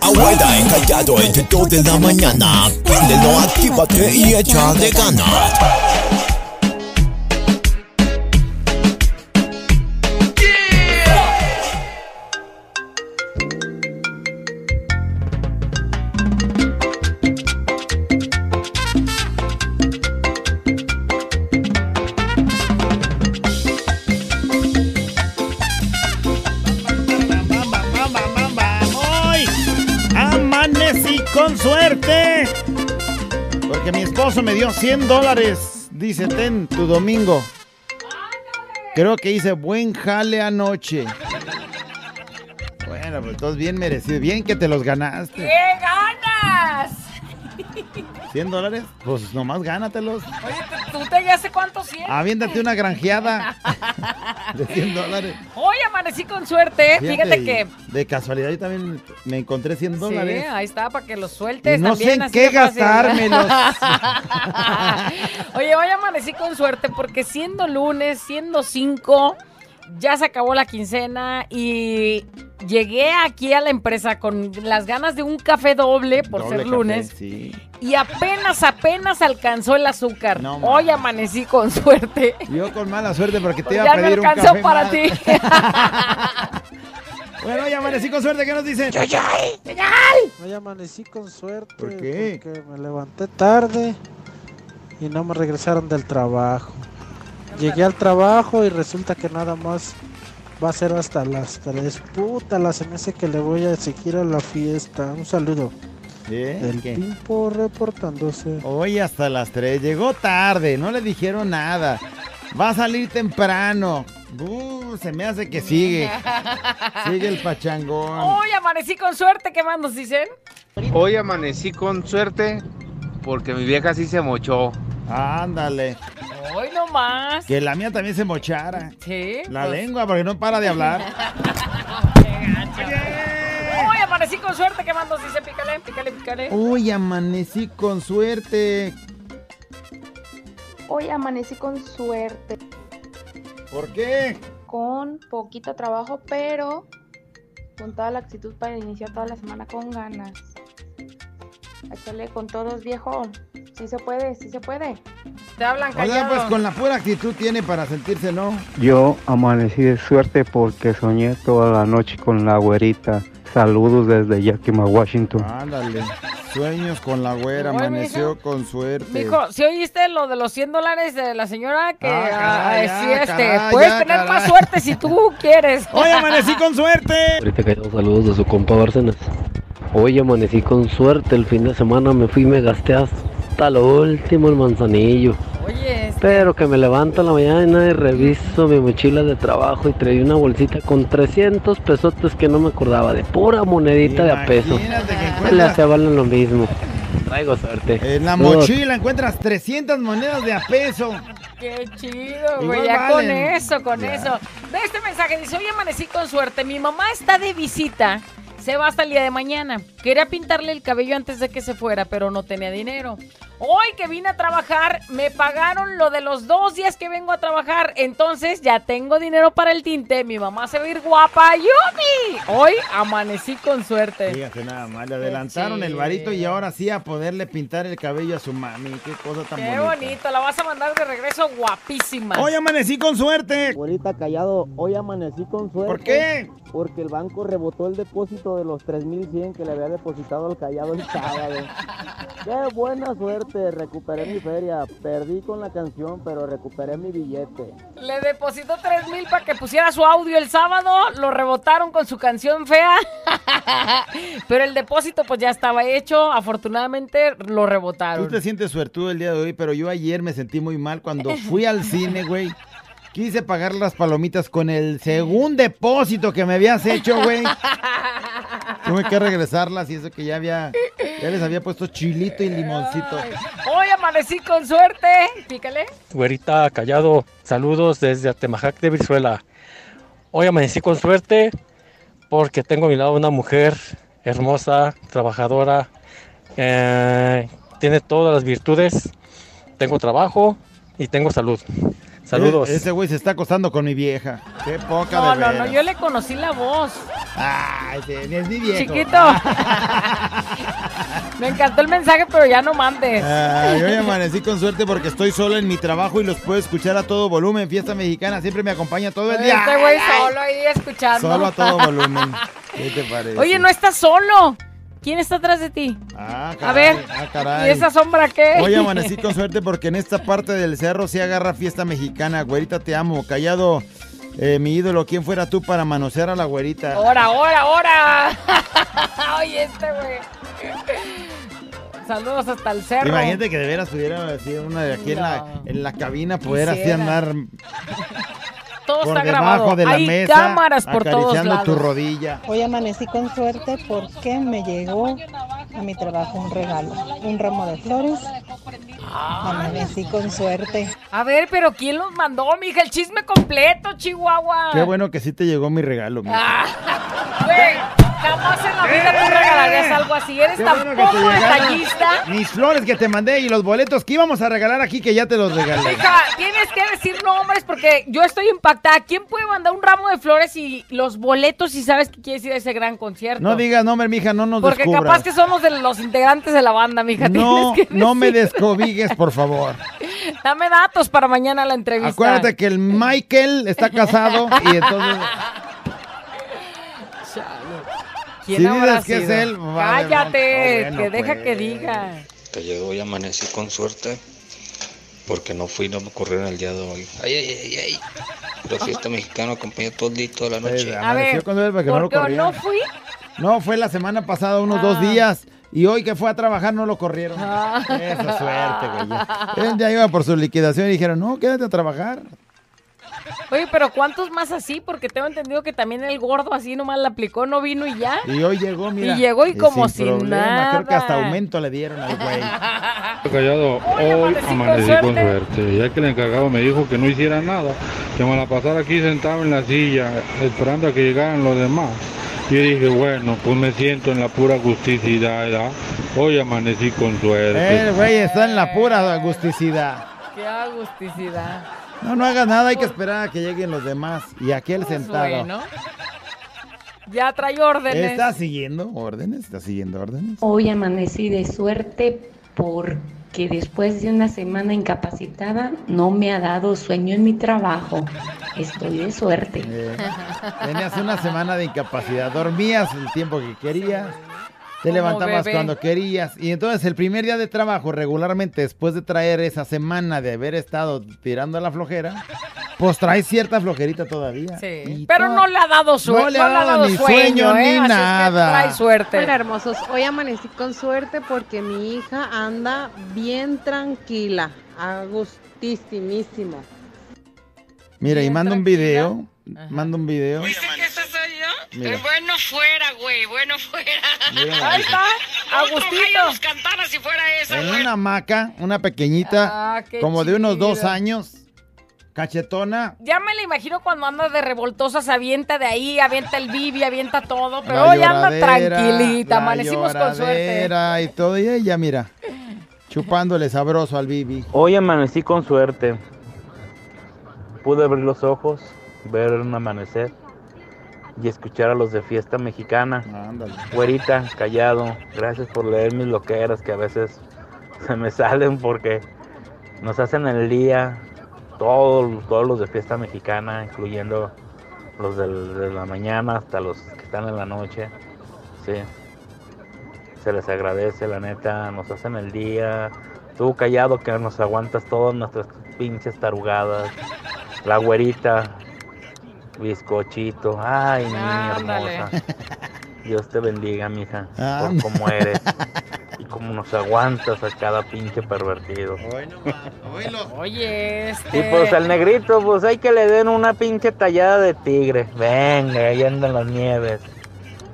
Abuela encallado entre 2 de la mañana. Préndelo, actívate y echa de ganas. Esposo me dio 100 dólares. Dice, ten tu domingo. Creo que hice buen jale anoche. Bueno, pues todos bien merecido. Bien que te los ganaste. ¡Qué ganas! ¿100 dólares? Pues nomás gánatelos. Oye, ¿tú te sé cuántos cien? Aviéntate una granjeada de 100 dólares. Hoy amanecí con suerte. Fíjate, que. De casualidad yo también me encontré 100 Sí, dólares. ahí está, para que los sueltes. Y no sé también, en así qué gastármelos. Oye, hoy amanecí con suerte porque siendo lunes, siendo 5, ya se acabó la quincena y llegué aquí a la empresa con las ganas de un café doble por Doble ser café, lunes. sí. Y apenas, apenas alcanzó el azúcar. No, hoy amanecí con suerte. Yo con mala suerte porque te Pues iba ya a no pedir un alcanzó café para más. ti. Bueno, ya amanecí con suerte. ¿Qué nos dicen? Hoy amanecí con suerte. ¿Por qué? Porque me levanté tarde y no me regresaron del trabajo. Llegué al trabajo y resulta que nada más va a ser hasta las 3. Puta, la se me hace que le voy a seguir a la fiesta. Un saludo. El ¿Qué? Pimpo reportándose. Hoy hasta las 3. Llegó tarde. No le dijeron nada. Va a salir temprano. Uh, se me hace que sigue. Sigue el pachangón. Hoy amanecí con suerte. ¿Qué más nos dicen? Hoy amanecí con suerte porque mi vieja sí se mochó. Ándale. Hoy no más. Que la mía también se mochara. Sí. La pues. lengua, porque no para de hablar. Hoy amanecí con suerte que mando dice pícale, pícale, pícale. Uy, amanecí con suerte. Hoy amanecí con suerte. ¿Por qué? Con poquito trabajo, pero con toda la actitud para iniciar toda la semana con ganas. Échale con todos, viejo. Sí se puede, sí se puede. Te hablan O sea, callado. pues con la pura actitud tiene para sentirse, ¿no? Yo amanecí de suerte porque soñé toda la noche con la güerita. Saludos desde Yakima, Washington. Ándale. Sueños con la güera, amaneció con suerte. Mijo, si oíste lo de los 100 dólares de la señora que Ah, ah, sí, ya, este, caray, puedes ya, tener caray. más suerte si tú quieres. Hoy amanecí con suerte. Ahorita que saludos de su compa Bárcenas. Hoy amanecí con suerte, el fin de semana me fui y me gasté hasta lo último el manzanillo. Oye, este, Pero que me levanto en la mañana y reviso mi mochila de trabajo y traía una bolsita con 300 pesotes que no me acordaba, de pura monedita de a peso. Le hacía valen lo mismo. Traigo suerte. En la mochila encuentras 300 monedas de a peso. Qué chido, güey. Ya valen. con eso, con Ya. eso. Ve este mensaje, dice, hoy amanecí con suerte. Mi mamá está de visita. Se va hasta el día de mañana. Quería pintarle el cabello antes de que se fuera, pero no tenía dinero. Hoy que vine a trabajar, me pagaron lo de los dos días que vengo a trabajar. Entonces ya tengo dinero para el tinte. Mi mamá se va a ir guapa. ¡Yumi! Hoy amanecí con suerte. Fíjate nada más, le adelantaron el varito y ahora sí a poderle pintar el cabello a su mami. Qué cosa tan Qué bonita. bonito. La vas a mandar de regreso guapísima. Hoy amanecí con suerte. Güerita callado, hoy amanecí con suerte. ¿Por qué? Porque el banco rebotó el depósito de los 3100 que le había depositado al callado el sábado. Qué buena suerte, recuperé mi feria. Perdí con la canción, pero recuperé mi billete. Le depositó 3 mil para que pusiera su audio el sábado, lo rebotaron con su canción fea, pero el depósito pues ya estaba hecho, afortunadamente lo Tú rebotaron. te sientes suertudo el día de hoy, pero yo ayer me sentí muy mal cuando fui al cine, güey. Quise pagar las palomitas con el segundo depósito que me habías hecho, güey. Tuve que regresarlas y eso que ya había, ya les había puesto chilito y limoncito. Hoy amanecí con suerte, pícale. Güerita Callado, saludos desde Atemajac de Brizuela. Hoy amanecí con suerte porque tengo a mi lado una mujer hermosa, trabajadora, eh, tiene todas las virtudes, tengo trabajo y tengo salud. Saludos. E- ese güey se está acostando con mi vieja. Qué poca No, de no, no, yo le conocí la voz. Ay, ni es mi viejo. Chiquito. Me encantó el mensaje, pero ya no mandes. Ay, hoy amanecí con suerte porque estoy solo en mi trabajo y los puedo escuchar a todo volumen. Fiesta mexicana siempre me acompaña todo el día. Este güey solo ahí escuchando. Solo a todo volumen. ¿Qué te parece? Oye, no estás solo. ¿Quién está atrás de ti? Ah, A ver, ah, caray. ¿y esa sombra qué? Hoy amanecí con suerte porque en esta parte del cerro se agarra fiesta mexicana. Güerita, te amo. Callado, eh, mi ídolo, ¿quién fuera tú para manosear a la güerita? ¡Hora, hora, hora! Oye, este güey. Saludos hasta el cerro. Imagínate que de veras pudiera decir una de aquí en, la, en la cabina poder así andar Todo por está debajo grabado. de la Hay mesa cámaras por todos acariciando lados. tu rodilla. Hoy amanecí con suerte porque me llegó a mi trabajo un regalo, un ramo de flores. Amanecí con suerte. A ver, pero ¿quién los mandó, mija? El chisme completo, Chihuahua. Qué bueno que sí te llegó mi regalo. mija. Ah, Güey, jamás en la vida tú regalarías algo así. Eres Qué tan bueno que te poco llegaron detallista. Mis flores que te mandé y los boletos que íbamos a regalar aquí que ya te los regalé. Hija, tienes que decir nombres porque yo estoy impactada. ¿Quién puede mandar un ramo de flores y los boletos si sabes que quieres ir a ese gran concierto? No digas nombre, mija, no nos Porque descubras. capaz que somos de los integrantes de la banda, mija. No, Tienes que no me decir. descobigues, por favor. Dame datos para mañana la entrevista. Acuérdate que el Michael está casado y entonces... ¿Quién si habrá dices que es él, vale, Cállate, no, que bueno, deja pues. que diga. Callado hoy amanecí con suerte porque no fui, no me corrieron el día de hoy. Ay, ay, ay, ay. La fiesta mexicana acompañó todo el día toda la noche. A ver, Amaneció con él para que no lo porque no fui. No, fue la semana pasada, unos Ah. dos días. Y hoy que fue a trabajar no lo corrieron. Ah. Esa suerte, güey. Él ya iba por su liquidación y dijeron, no, quédate a trabajar. Oye, pero ¿cuántos más así? Porque tengo entendido que también el gordo así nomás la aplicó, no vino y ya. Y hoy llegó, mira. Y llegó y como sin sin problema. Creo que hasta nada. aumento le dieron al güey. Callado, hoy amanecí con suerte, ya que el encargado me dijo que no hiciera nada, que me la pasara aquí sentado en la silla, esperando a que llegaran los demás. Y yo dije, bueno, pues me siento en la pura agusticidad, ¿verdad? Hoy amanecí con suerte. El güey está en la pura agusticidad. Qué agusticidad. No, no hagas nada, hay que esperar a que lleguen los demás. Y aquel sentado. Bueno. Ya trae órdenes. ¿Está siguiendo órdenes? ¿Está siguiendo órdenes? Hoy amanecí de suerte porque después de una semana incapacitada no me ha dado sueño en mi trabajo. Estoy de suerte. Eh, Tenías una semana de incapacidad. Dormías el tiempo que querías. Te levantabas bebé. cuando querías. Y entonces el primer día de trabajo, regularmente después de traer esa semana de haber estado tirando la flojera, pues traes cierta flojerita todavía. Sí. Pero no le ha dado suerte. No le ha dado ni sueño ¿eh? ni Así es que nada. trae suerte. Hola hermosos, hoy amanecí con suerte porque mi hija anda bien tranquila, agustísimísima. Mira, y manda un video. Manda un video. yo? Mira. Eh, bueno fuera, güey, bueno fuera. Mira. Ahí está, Agustito. Cantara si fuera esa, En güey. una hamaca, una pequeñita, Ah, como de unos dos años, cachetona. Ya me la imagino cuando anda de revoltosa, se avienta de ahí, avienta el bibi, avienta todo, pero hoy anda tranquilita, amanecimos con suerte. Y todo, y ella, mira, chupándole sabroso al Bibi. Hoy amanecí con suerte. Pude abrir los ojos, ver un amanecer y escuchar a los de fiesta mexicana. Güerita, callado, gracias por leer mis loqueras que a veces se me salen porque nos hacen el día todos, todos los de fiesta mexicana, incluyendo los del- de la mañana hasta los que están en la noche. Sí. Se les agradece, la neta, nos hacen el día. Tú callado que nos aguantas todas nuestras pinches tarugadas. La güerita, bizcochito. Ay, niña Ándale. hermosa. Dios te bendiga, mija, Ah. por cómo eres. Y cómo nos aguantas a cada pinche pervertido. Oye, este... Y pues al negrito, pues hay que le den una pinche tallada de tigre. Venga, ahí andan las nieves.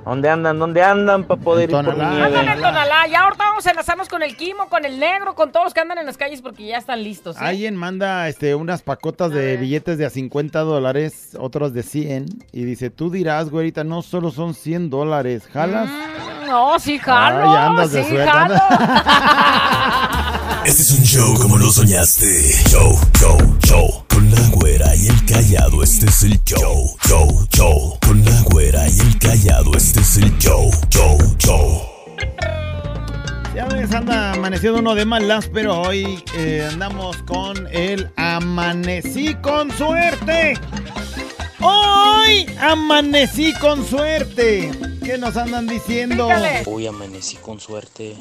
¿Dónde andan? ¿Dónde andan para poder ir por nieve? Ándale, Tonalá, ya ahorita vamos a enlazarnos con el Kimo, con el negro, con todos los que andan en las calles porque ya están listos. ¿eh? Alguien manda este, unas pacotas de billetes de a 50 dólares, otros de 100, y dice, tú dirás, güerita, no solo son 100 dólares, ¿jalas? No, sí, jalo, Ay, andas de sí, suerte, jalo. Este es un show como lo soñaste. Show, show, show. Con la güera y el callado, este es el show. Show, show. Con la güera y el callado, este es el show. Show, show. Ya ves, anda amaneciendo uno de malas, pero hoy eh, andamos con el amanecí con suerte. Hoy amanecí con suerte. ¿Qué nos andan diciendo? Hoy amanecí con suerte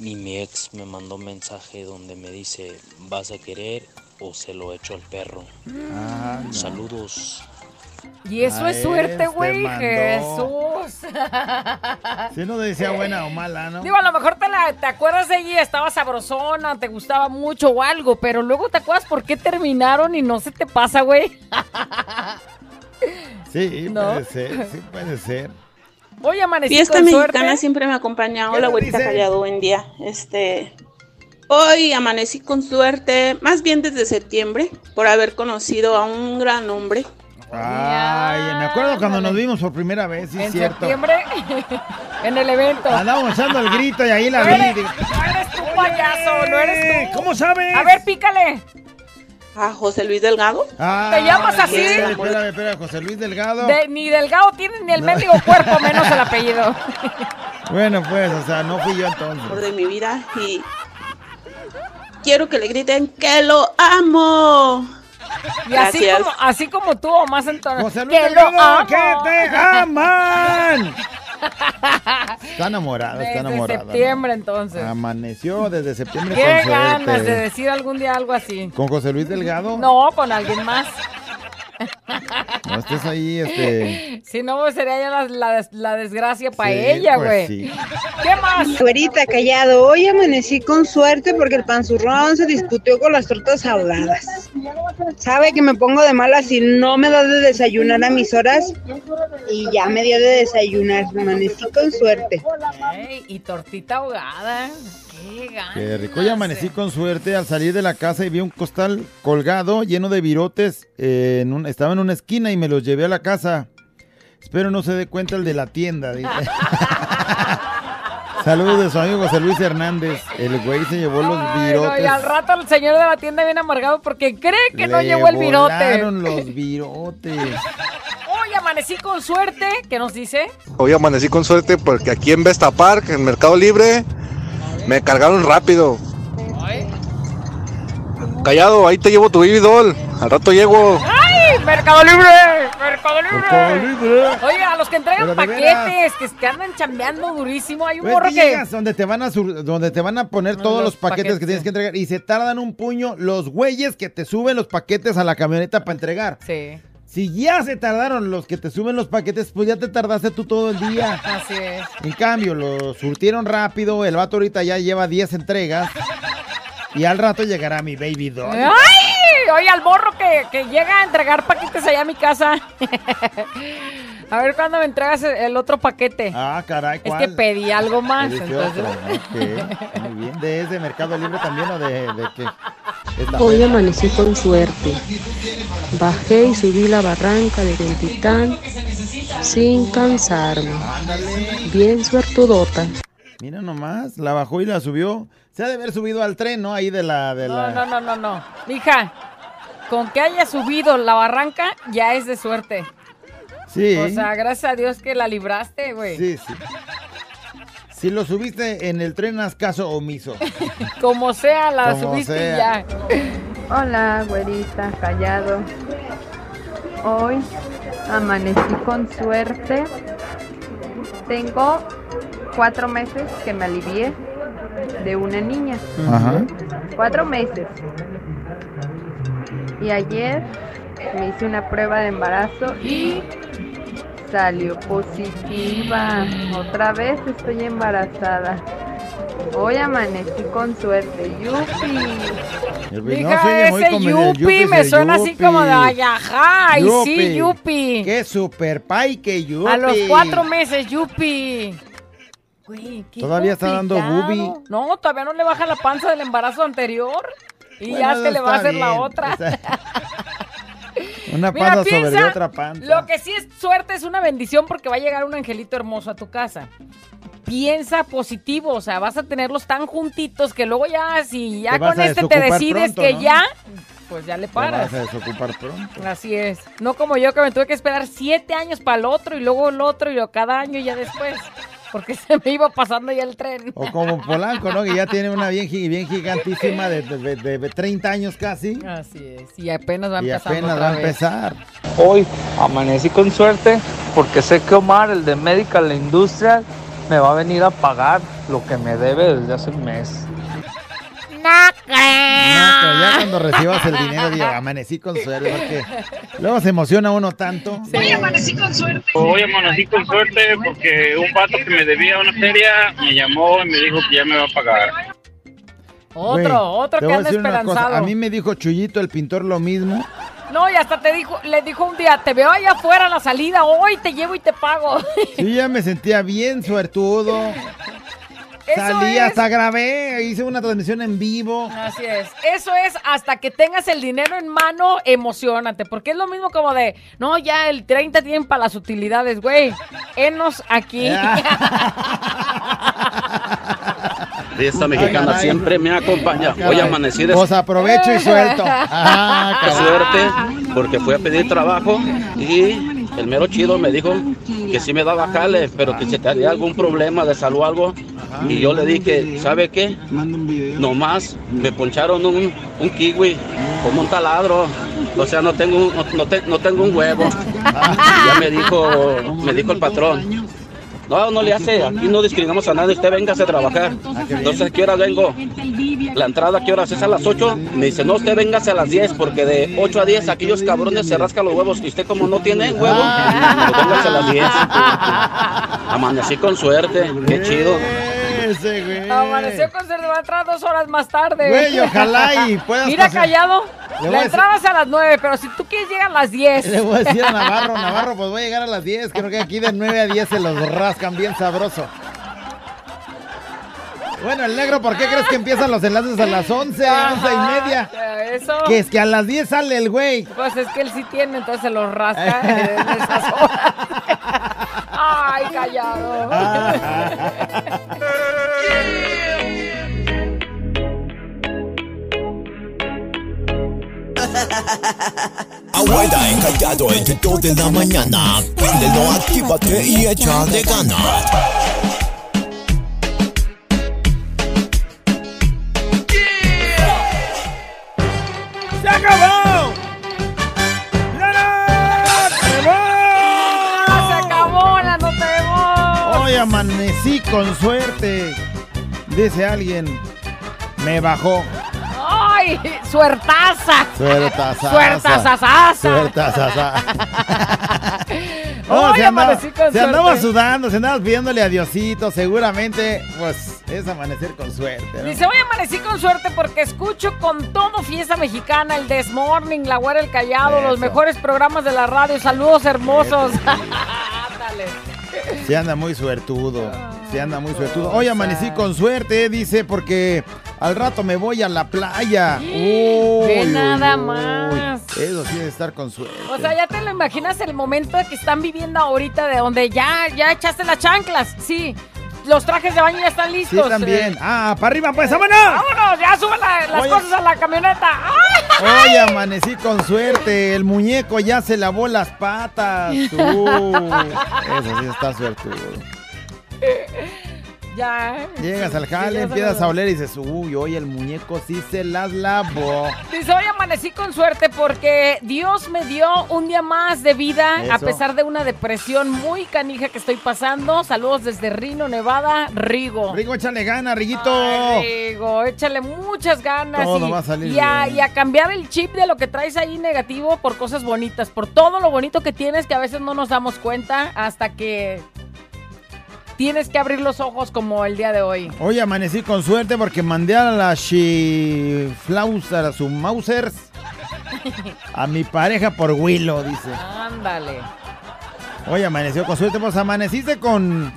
y mi ex me mandó un mensaje donde me dice, ¿vas a querer o se lo echo al perro? Ah, Saludos. Y eso es suerte, güey. Jesús. Si no decía buena o mala, ¿no? Digo, a lo mejor te, la, te acuerdas de ella, estaba sabrosona, te gustaba mucho o algo, pero luego te acuerdas por qué terminaron y no se te pasa, güey. Sí, ¿No? puede ser, sí puede ser. Hoy amanecí Fiesta con mexicana suerte. siempre me acompaña. ¿Qué Hola, güerita callado, buen día. Este, hoy amanecí con suerte, más bien desde septiembre, por haber conocido a un gran hombre. Ay, me acuerdo cuando nos vimos por primera vez, sí, es En cierto. septiembre, en el evento. Andábamos echando el grito y ahí la No eres, vi. no eres tú, payaso, no eres tú. ¿Cómo sabes? A ver, pícale. A José Luis Delgado. ¿Te llamas así? Espérame, espérame, espérame, José Luis Delgado. De- ni delgado tiene ni el mendigo cuerpo, menos el apellido. Bueno, pues, o sea, no fui yo entonces. de mi vida y quiero que le griten que lo amo. Y así Gracias. como, así como tú, o más entonces. José Luis ¡Que lo Delgado, amo! que te aman. Está enamorada, está Desde enamorada. septiembre, entonces. Amaneció desde septiembre Qué con suerte. ganas de decir algún día algo así. ¿Con José Luis Delgado? No, con alguien más. No estés ahí, este. Si no, sería ya la, la- la desgracia para Sí, ella, pues güey. sí. ¿Qué más? Güerita, callado. Hoy amanecí con suerte porque el panzurrón se disputó con las tortas ahogadas. Sabe que me pongo de mala si no me da de desayunar a mis horas y ya me dio de desayunar. Amanecí con suerte. Y tortita ahogada. Qué ganas. Qué rico. Hoy amanecí con suerte al salir de la casa y vi un costal colgado lleno de virotes. eh, en un- estaba en una esquina y me los llevé a la casa. Espero no se dé cuenta el de la tienda. dice. Saludos de su amigo José Luis Hernández. El güey se llevó los Ay, no, virotes. y al rato el señor de la tienda viene amargado porque cree que no Le llegó el virote. los virotes. Hoy amanecí con suerte. ¿Qué nos dice? Hoy amanecí con suerte porque aquí en Vesta Park, en Mercado Libre, me cargaron rápido. Callado, ahí te llevo tu baby doll. Al rato llego. ¡Ay! ¡Mercado Libre! ¡Mercado Libre! Oye, a los que entregan paquetes, que, que andan chambeando durísimo, hay un morro que. donde te van a sur- donde te van a poner todos los los, paquetes, paquetes, que tienes que entregar y se tardan un puño los güeyes que te suben los paquetes a la camioneta para entregar. Sí. Si ya se tardaron los que te suben los paquetes, pues ya te tardaste tú todo el día. Así es. En cambio, lo surtieron rápido, el vato ahorita ya lleva 10 entregas y al rato llegará mi baby doll. ¡Ay! Oye, al morro que, que llega a entregar paquetes allá a mi casa. A ver cuándo me entregas el otro paquete. Ah, caray, Es ¿cuál? que pedí algo más. Entonces... otro, ok, muy bien. ¿De ese Mercado Libre también o de, de qué? Hoy amanecí con suerte. Bajé y subí la barranca de Titán sin cansarme. Bien suertudota. Mira nomás, la bajó y la subió. Se ha de haber subido al tren, ¿no? Ahí de la... De No, la... no, no, no, no. Hija, con que haya subido la barranca ya es de suerte. Sí. O sea, gracias a Dios que la libraste, güey. Sí, sí. Si lo subiste en el tren, haz caso omiso. Como sea, la Como subiste sea. ya. Hola, güerita, callado. Hoy amanecí con suerte. Tengo cuatro meses que me alivié de una niña. Ajá. Cuatro meses. Y ayer me hice una prueba de embarazo y salió positiva. Otra vez estoy embarazada. Hoy amanecí con suerte. ¡Yupi! No, Mija, ese yupi yupi, me suena así como de ay, ajá, ay, sí, yupi. Qué super pay que yupi. A los cuatro meses, yupi. Güey, qué Todavía está dando bubi. No, todavía no le baja la panza del embarazo anterior. Y Bueno, ya se le va a hacer la otra. Una Mira, panza sobre piensa, otra panza. Lo que sí es suerte es una bendición porque va a llegar un angelito hermoso a tu casa. Piensa positivo, o sea, vas a tenerlos tan juntitos que luego ya, si ya Te con este te decides pronto, que ¿no? ya, pues ya le Te paras. vas a desocupar pronto. Así es. No como yo que me tuve que esperar siete años para el otro y luego el otro y luego cada año ya después. Porque se me iba pasando ya el tren. O como Polanco, ¿no? Que ya tiene una bien, gi- bien gigantísima de, de- de- de 30 años casi. Así es. Y apenas va Y empezando apenas otra va a vez. empezar. Hoy amanecí con suerte porque sé que Omar, el de Medical Industrial, me va a venir a pagar lo que me debe desde hace un mes. No No, pero ya cuando recibas el dinero, digo, amanecí con suerte. Porque luego se emociona uno tanto. Hoy amanecí con suerte. Hoy amanecí con suerte porque un vato que me debía una feria me llamó y me dijo que ya me va a pagar. Otro, otro que anda esperanzado. A mí me dijo Chuyito, el pintor, lo mismo. No, y hasta te dijo, le dijo un día, te veo allá afuera a la salida, hoy te llevo y te pago. Yo ya me sentía bien suertudo. Eso Salí, es- hasta grabé, hice una transmisión en vivo. Así es. Eso es hasta que tengas el dinero en mano, emocionate. Porque es lo mismo como de, no, ya el 30 tienen para las utilidades, güey. Enos aquí. Fiesta mexicana siempre me acompaña. Hoy Caray. amanecí de Pues aprovecho y suelto. Ah, suerte porque fui a pedir trabajo y el mero chido me dijo que sí me daba jale, pero que si tenía algún problema de salud o algo. Y yo le dije, ¿sabe qué? Nomás me poncharon un, un kiwi como un taladro. O sea, no tengo, un- no, te- no tengo un huevo. Ya me dijo, me dijo el patrón. No, no le hace, aquí no discriminamos a nadie, usted véngase a trabajar. Entonces, ¿a qué hora vengo? La entrada, ¿a qué hora es a las 8? Me dice, no, usted véngase a las 10, porque de 8 a 10 aquellos cabrones se rascan los huevos. Y usted como no tiene huevo, véngase a las 10. Amanecí con suerte, qué chido. Ese, güey. Amaneció con ser va a entrar dos horas más tarde. Güey, ojalá y puedas Mira, pasar- callado. Le La entrada es a las nueve, pero si tú quieres llegar a las 10. Le voy a decir a Navarro, Navarro, pues voy a llegar a las 10. Creo que aquí de 9 a 10 se los rascan bien sabroso. Bueno, el negro, ¿por qué crees que empiezan los enlaces a las 11, 11 y media? Ajá, Eso. Que es que a las 10 sale el güey. Pues es que él sí tiene, entonces se los rasca en esas horas. Ay, callado. Abuela encallado entre 2 de la mañana. Préndelo, actívate y échale ganas. ¡Se acabó! ¡Se acabó la no tenemos! Hoy amanecí con suerte. Dice alguien, me bajó. ¡Ay! ¡Suertaza! Suertazaza. Suertazazaza. Suertazaza. Hoy se andaba, amanecí con se andaba sudando, se andaba pidiéndole a Diosito. Seguramente, pues, es amanecer con suerte. ¿no? Dice, hoy amanecí con suerte porque escucho con todo fiesta mexicana, el This Morning, La Güera, El Callado, los mejores programas de la radio. Saludos hermosos. Ándale. Se anda muy suertudo. Se anda muy suertudo. Hoy amanecí con suerte, dice, porque al rato me voy a la playa. Uy, Ve nada uy. más. Eso sí es estar con suerte. O sea, ya te lo imaginas el momento que están viviendo ahorita de donde ya, ya echaste las chanclas. Sí, los trajes de baño ya están Sí, listos. también. eh. Ah, para arriba, pues, vámonos. ¡Vámonos! ¡Ya suban la- las Oye. cosas a la camioneta! ¡Ay! Hoy amanecí con suerte. El muñeco ya se lavó las patas. Uh, eso sí está suertudo. Ya. Llegas al Sí, jale, se empiezas a oler y dices, uy, hoy el muñeco sí se las lavó. Dice, hoy amanecí con suerte porque Dios me dio un día más de vida a pesar de una depresión muy canija que estoy pasando. Saludos desde Rino, Nevada, Rigo. Rigo, échale gana, Riguito. Ay, Rigo, échale muchas ganas. Todo y, va a salir y a, bien. y a cambiar el chip de lo que traes ahí negativo por cosas bonitas, por todo lo bonito que tienes que a veces no nos damos cuenta hasta que tienes que abrir los ojos como el día de hoy. Hoy amanecí con suerte porque mandé a la Shiflauser, a su Mausers, a mi pareja por Willow, dice. Ándale, Hoy amaneció con suerte, pues amaneciste con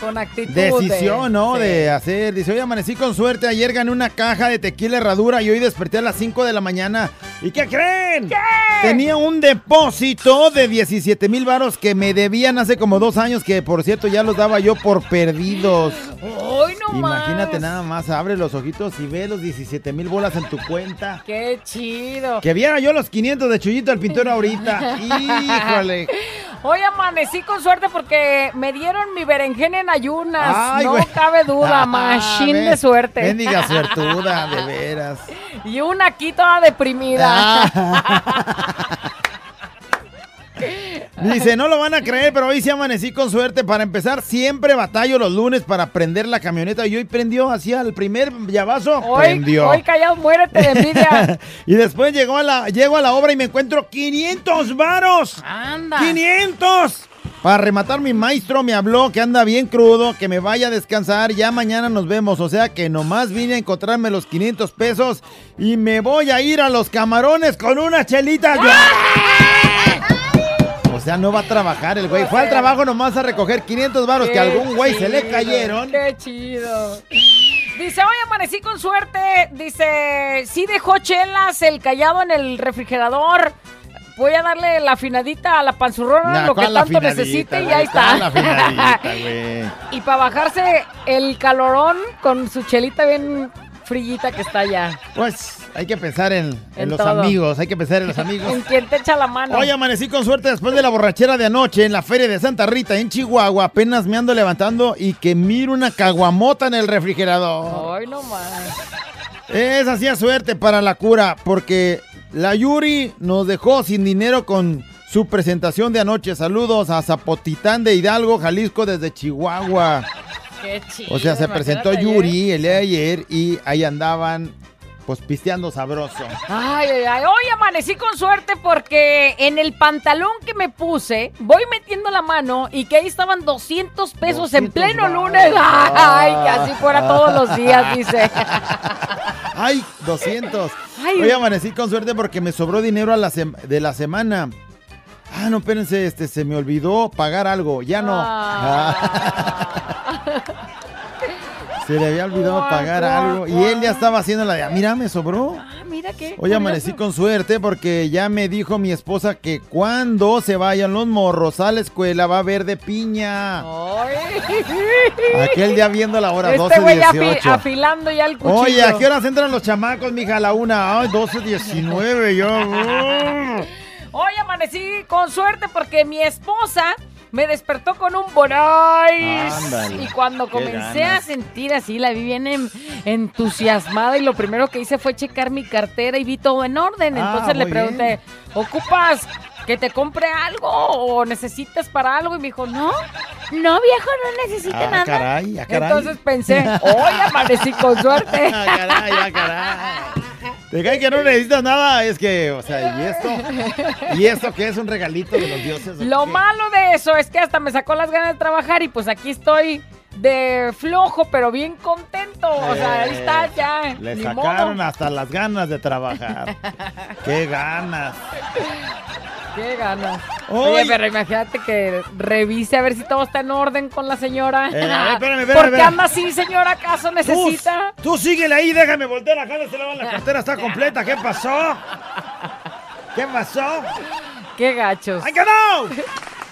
con actitud. de- decisión, ¿no? sí. De hacer. Dice, hoy amanecí con suerte, ayer gané una caja de tequila herradura y hoy desperté a las 5 de la mañana. ¿Y qué creen? Tenía un depósito de 17 mil varos que me debían hace como dos años, que por cierto ya los daba yo por perdidos. ¡Hoy no Imagínate más! nada más, abre los ojitos y ve los 17 mil bolas en tu cuenta. ¡Qué chido! Que viera yo los 500 de Chuyito el pintor ahorita. Híjole. Hoy amanecí con suerte porque me dieron mi berenjena en ayunas. Ay, no güey. cabe duda, machine Ven- de suerte. Bendiga suertuda, de veras. Y una aquí toda deprimida. Ah. Dice, no lo van a creer, pero hoy sí amanecí con suerte. Para empezar, siempre batallo los lunes para prender la camioneta. Y hoy prendió hacia el primer llavazo. Hoy, prendió. hoy callado, muérete de envidia. y después llegó a la, llego a la obra y me encuentro 500 varos. Anda. 500. Para rematar, mi maestro me habló que anda bien crudo, que me vaya a descansar, ya mañana nos vemos. O sea que nomás vine a encontrarme los 500 pesos y me voy a ir a los camarones con una chelita. O sea, no va a trabajar el güey. Fue al trabajo nomás a recoger 500 varos que a algún güey se le cayeron. Qué chido. Dice, hoy amanecí con suerte. Dice, sí dejó chelas el callado en el refrigerador. Voy a darle la afinadita a la panzurrona, Nah, lo que ¿cuál la tanto necesite y ahí está. Y para bajarse el calorón con su chelita bien frillita que está allá. Pues hay que pensar en, en En los todo. amigos, hay que pensar en los amigos. En quien te echa la mano. Hoy amanecí con suerte después de la borrachera de anoche en la feria de Santa Rita en Chihuahua. Apenas me ando levantando y que miro una caguamota en el refrigerador. Hoy no más. Es así a suerte para la cura porque la Yuri nos dejó sin dinero con su presentación de anoche. Saludos a Zapotitán de Hidalgo, Jalisco, desde Chihuahua. Qué chido. O sea, se presentó Yuri el día de ayer y ahí andaban, pues pisteando sabroso. Ay, ay, ay. Hoy amanecí con suerte porque en el pantalón que me puse, voy metiendo la mano y que ahí estaban 200 pesos en 200 pleno lunes. Ay, que así fuera todos los días, dice. ¡Ay, 200! Ay. Hoy amanecí con suerte porque me sobró dinero a la sem- de la semana. Ah, no, espérense, este, se me olvidó pagar algo. Ya no. se le había olvidado pagar algo. Y él ya estaba haciendo la de, "Ah, mira, me sobró. Ah, mira qué. Hoy amanecí con suerte porque ya me dijo mi esposa que cuando se vayan los morros a la escuela va a haber de piña. Aquel día viendo la hora, Este 12, güey afi- 18. afilando ya el cuchillo. Oye, ¿a qué horas entran los chamacos, mija? A la una. Ay, 12, 19, yo. Hoy amanecí con suerte porque mi esposa me despertó con un. Ándale, Y cuando comencé a sentir así, la vi bien en- entusiasmada y lo primero que hice fue checar mi cartera y vi todo en orden. Ah, Entonces le pregunté, ¿ocupas que te compre algo o necesitas para algo? Y me dijo, no, no viejo, no necesito Ah, nada. caray, ah, caray. Entonces pensé, hoy amanecí con suerte. Ah, caray, caray. Te cae que no necesitas nada, es que, o sea, ¿y esto? ¿Y esto que es un regalito de los dioses? Lo malo de eso es que hasta me sacó las ganas de trabajar y pues aquí estoy de flojo, pero bien contento. O sea, ahí está ya. Eh, Le ni sacaron modo. hasta las ganas de trabajar. ¡Qué ganas! Qué ganas. Oye. Pero imagínate que revise a ver si todo está en orden con la señora. Eh, espérame, espérame, ¿Por qué anda así, señora? ¿Acaso necesita? Tú, tú síguele ahí, déjame voltear acá, se le va la cartera, está completa. ¿Qué pasó? ¿Qué pasó? Qué gachos. ¡Ay, que no!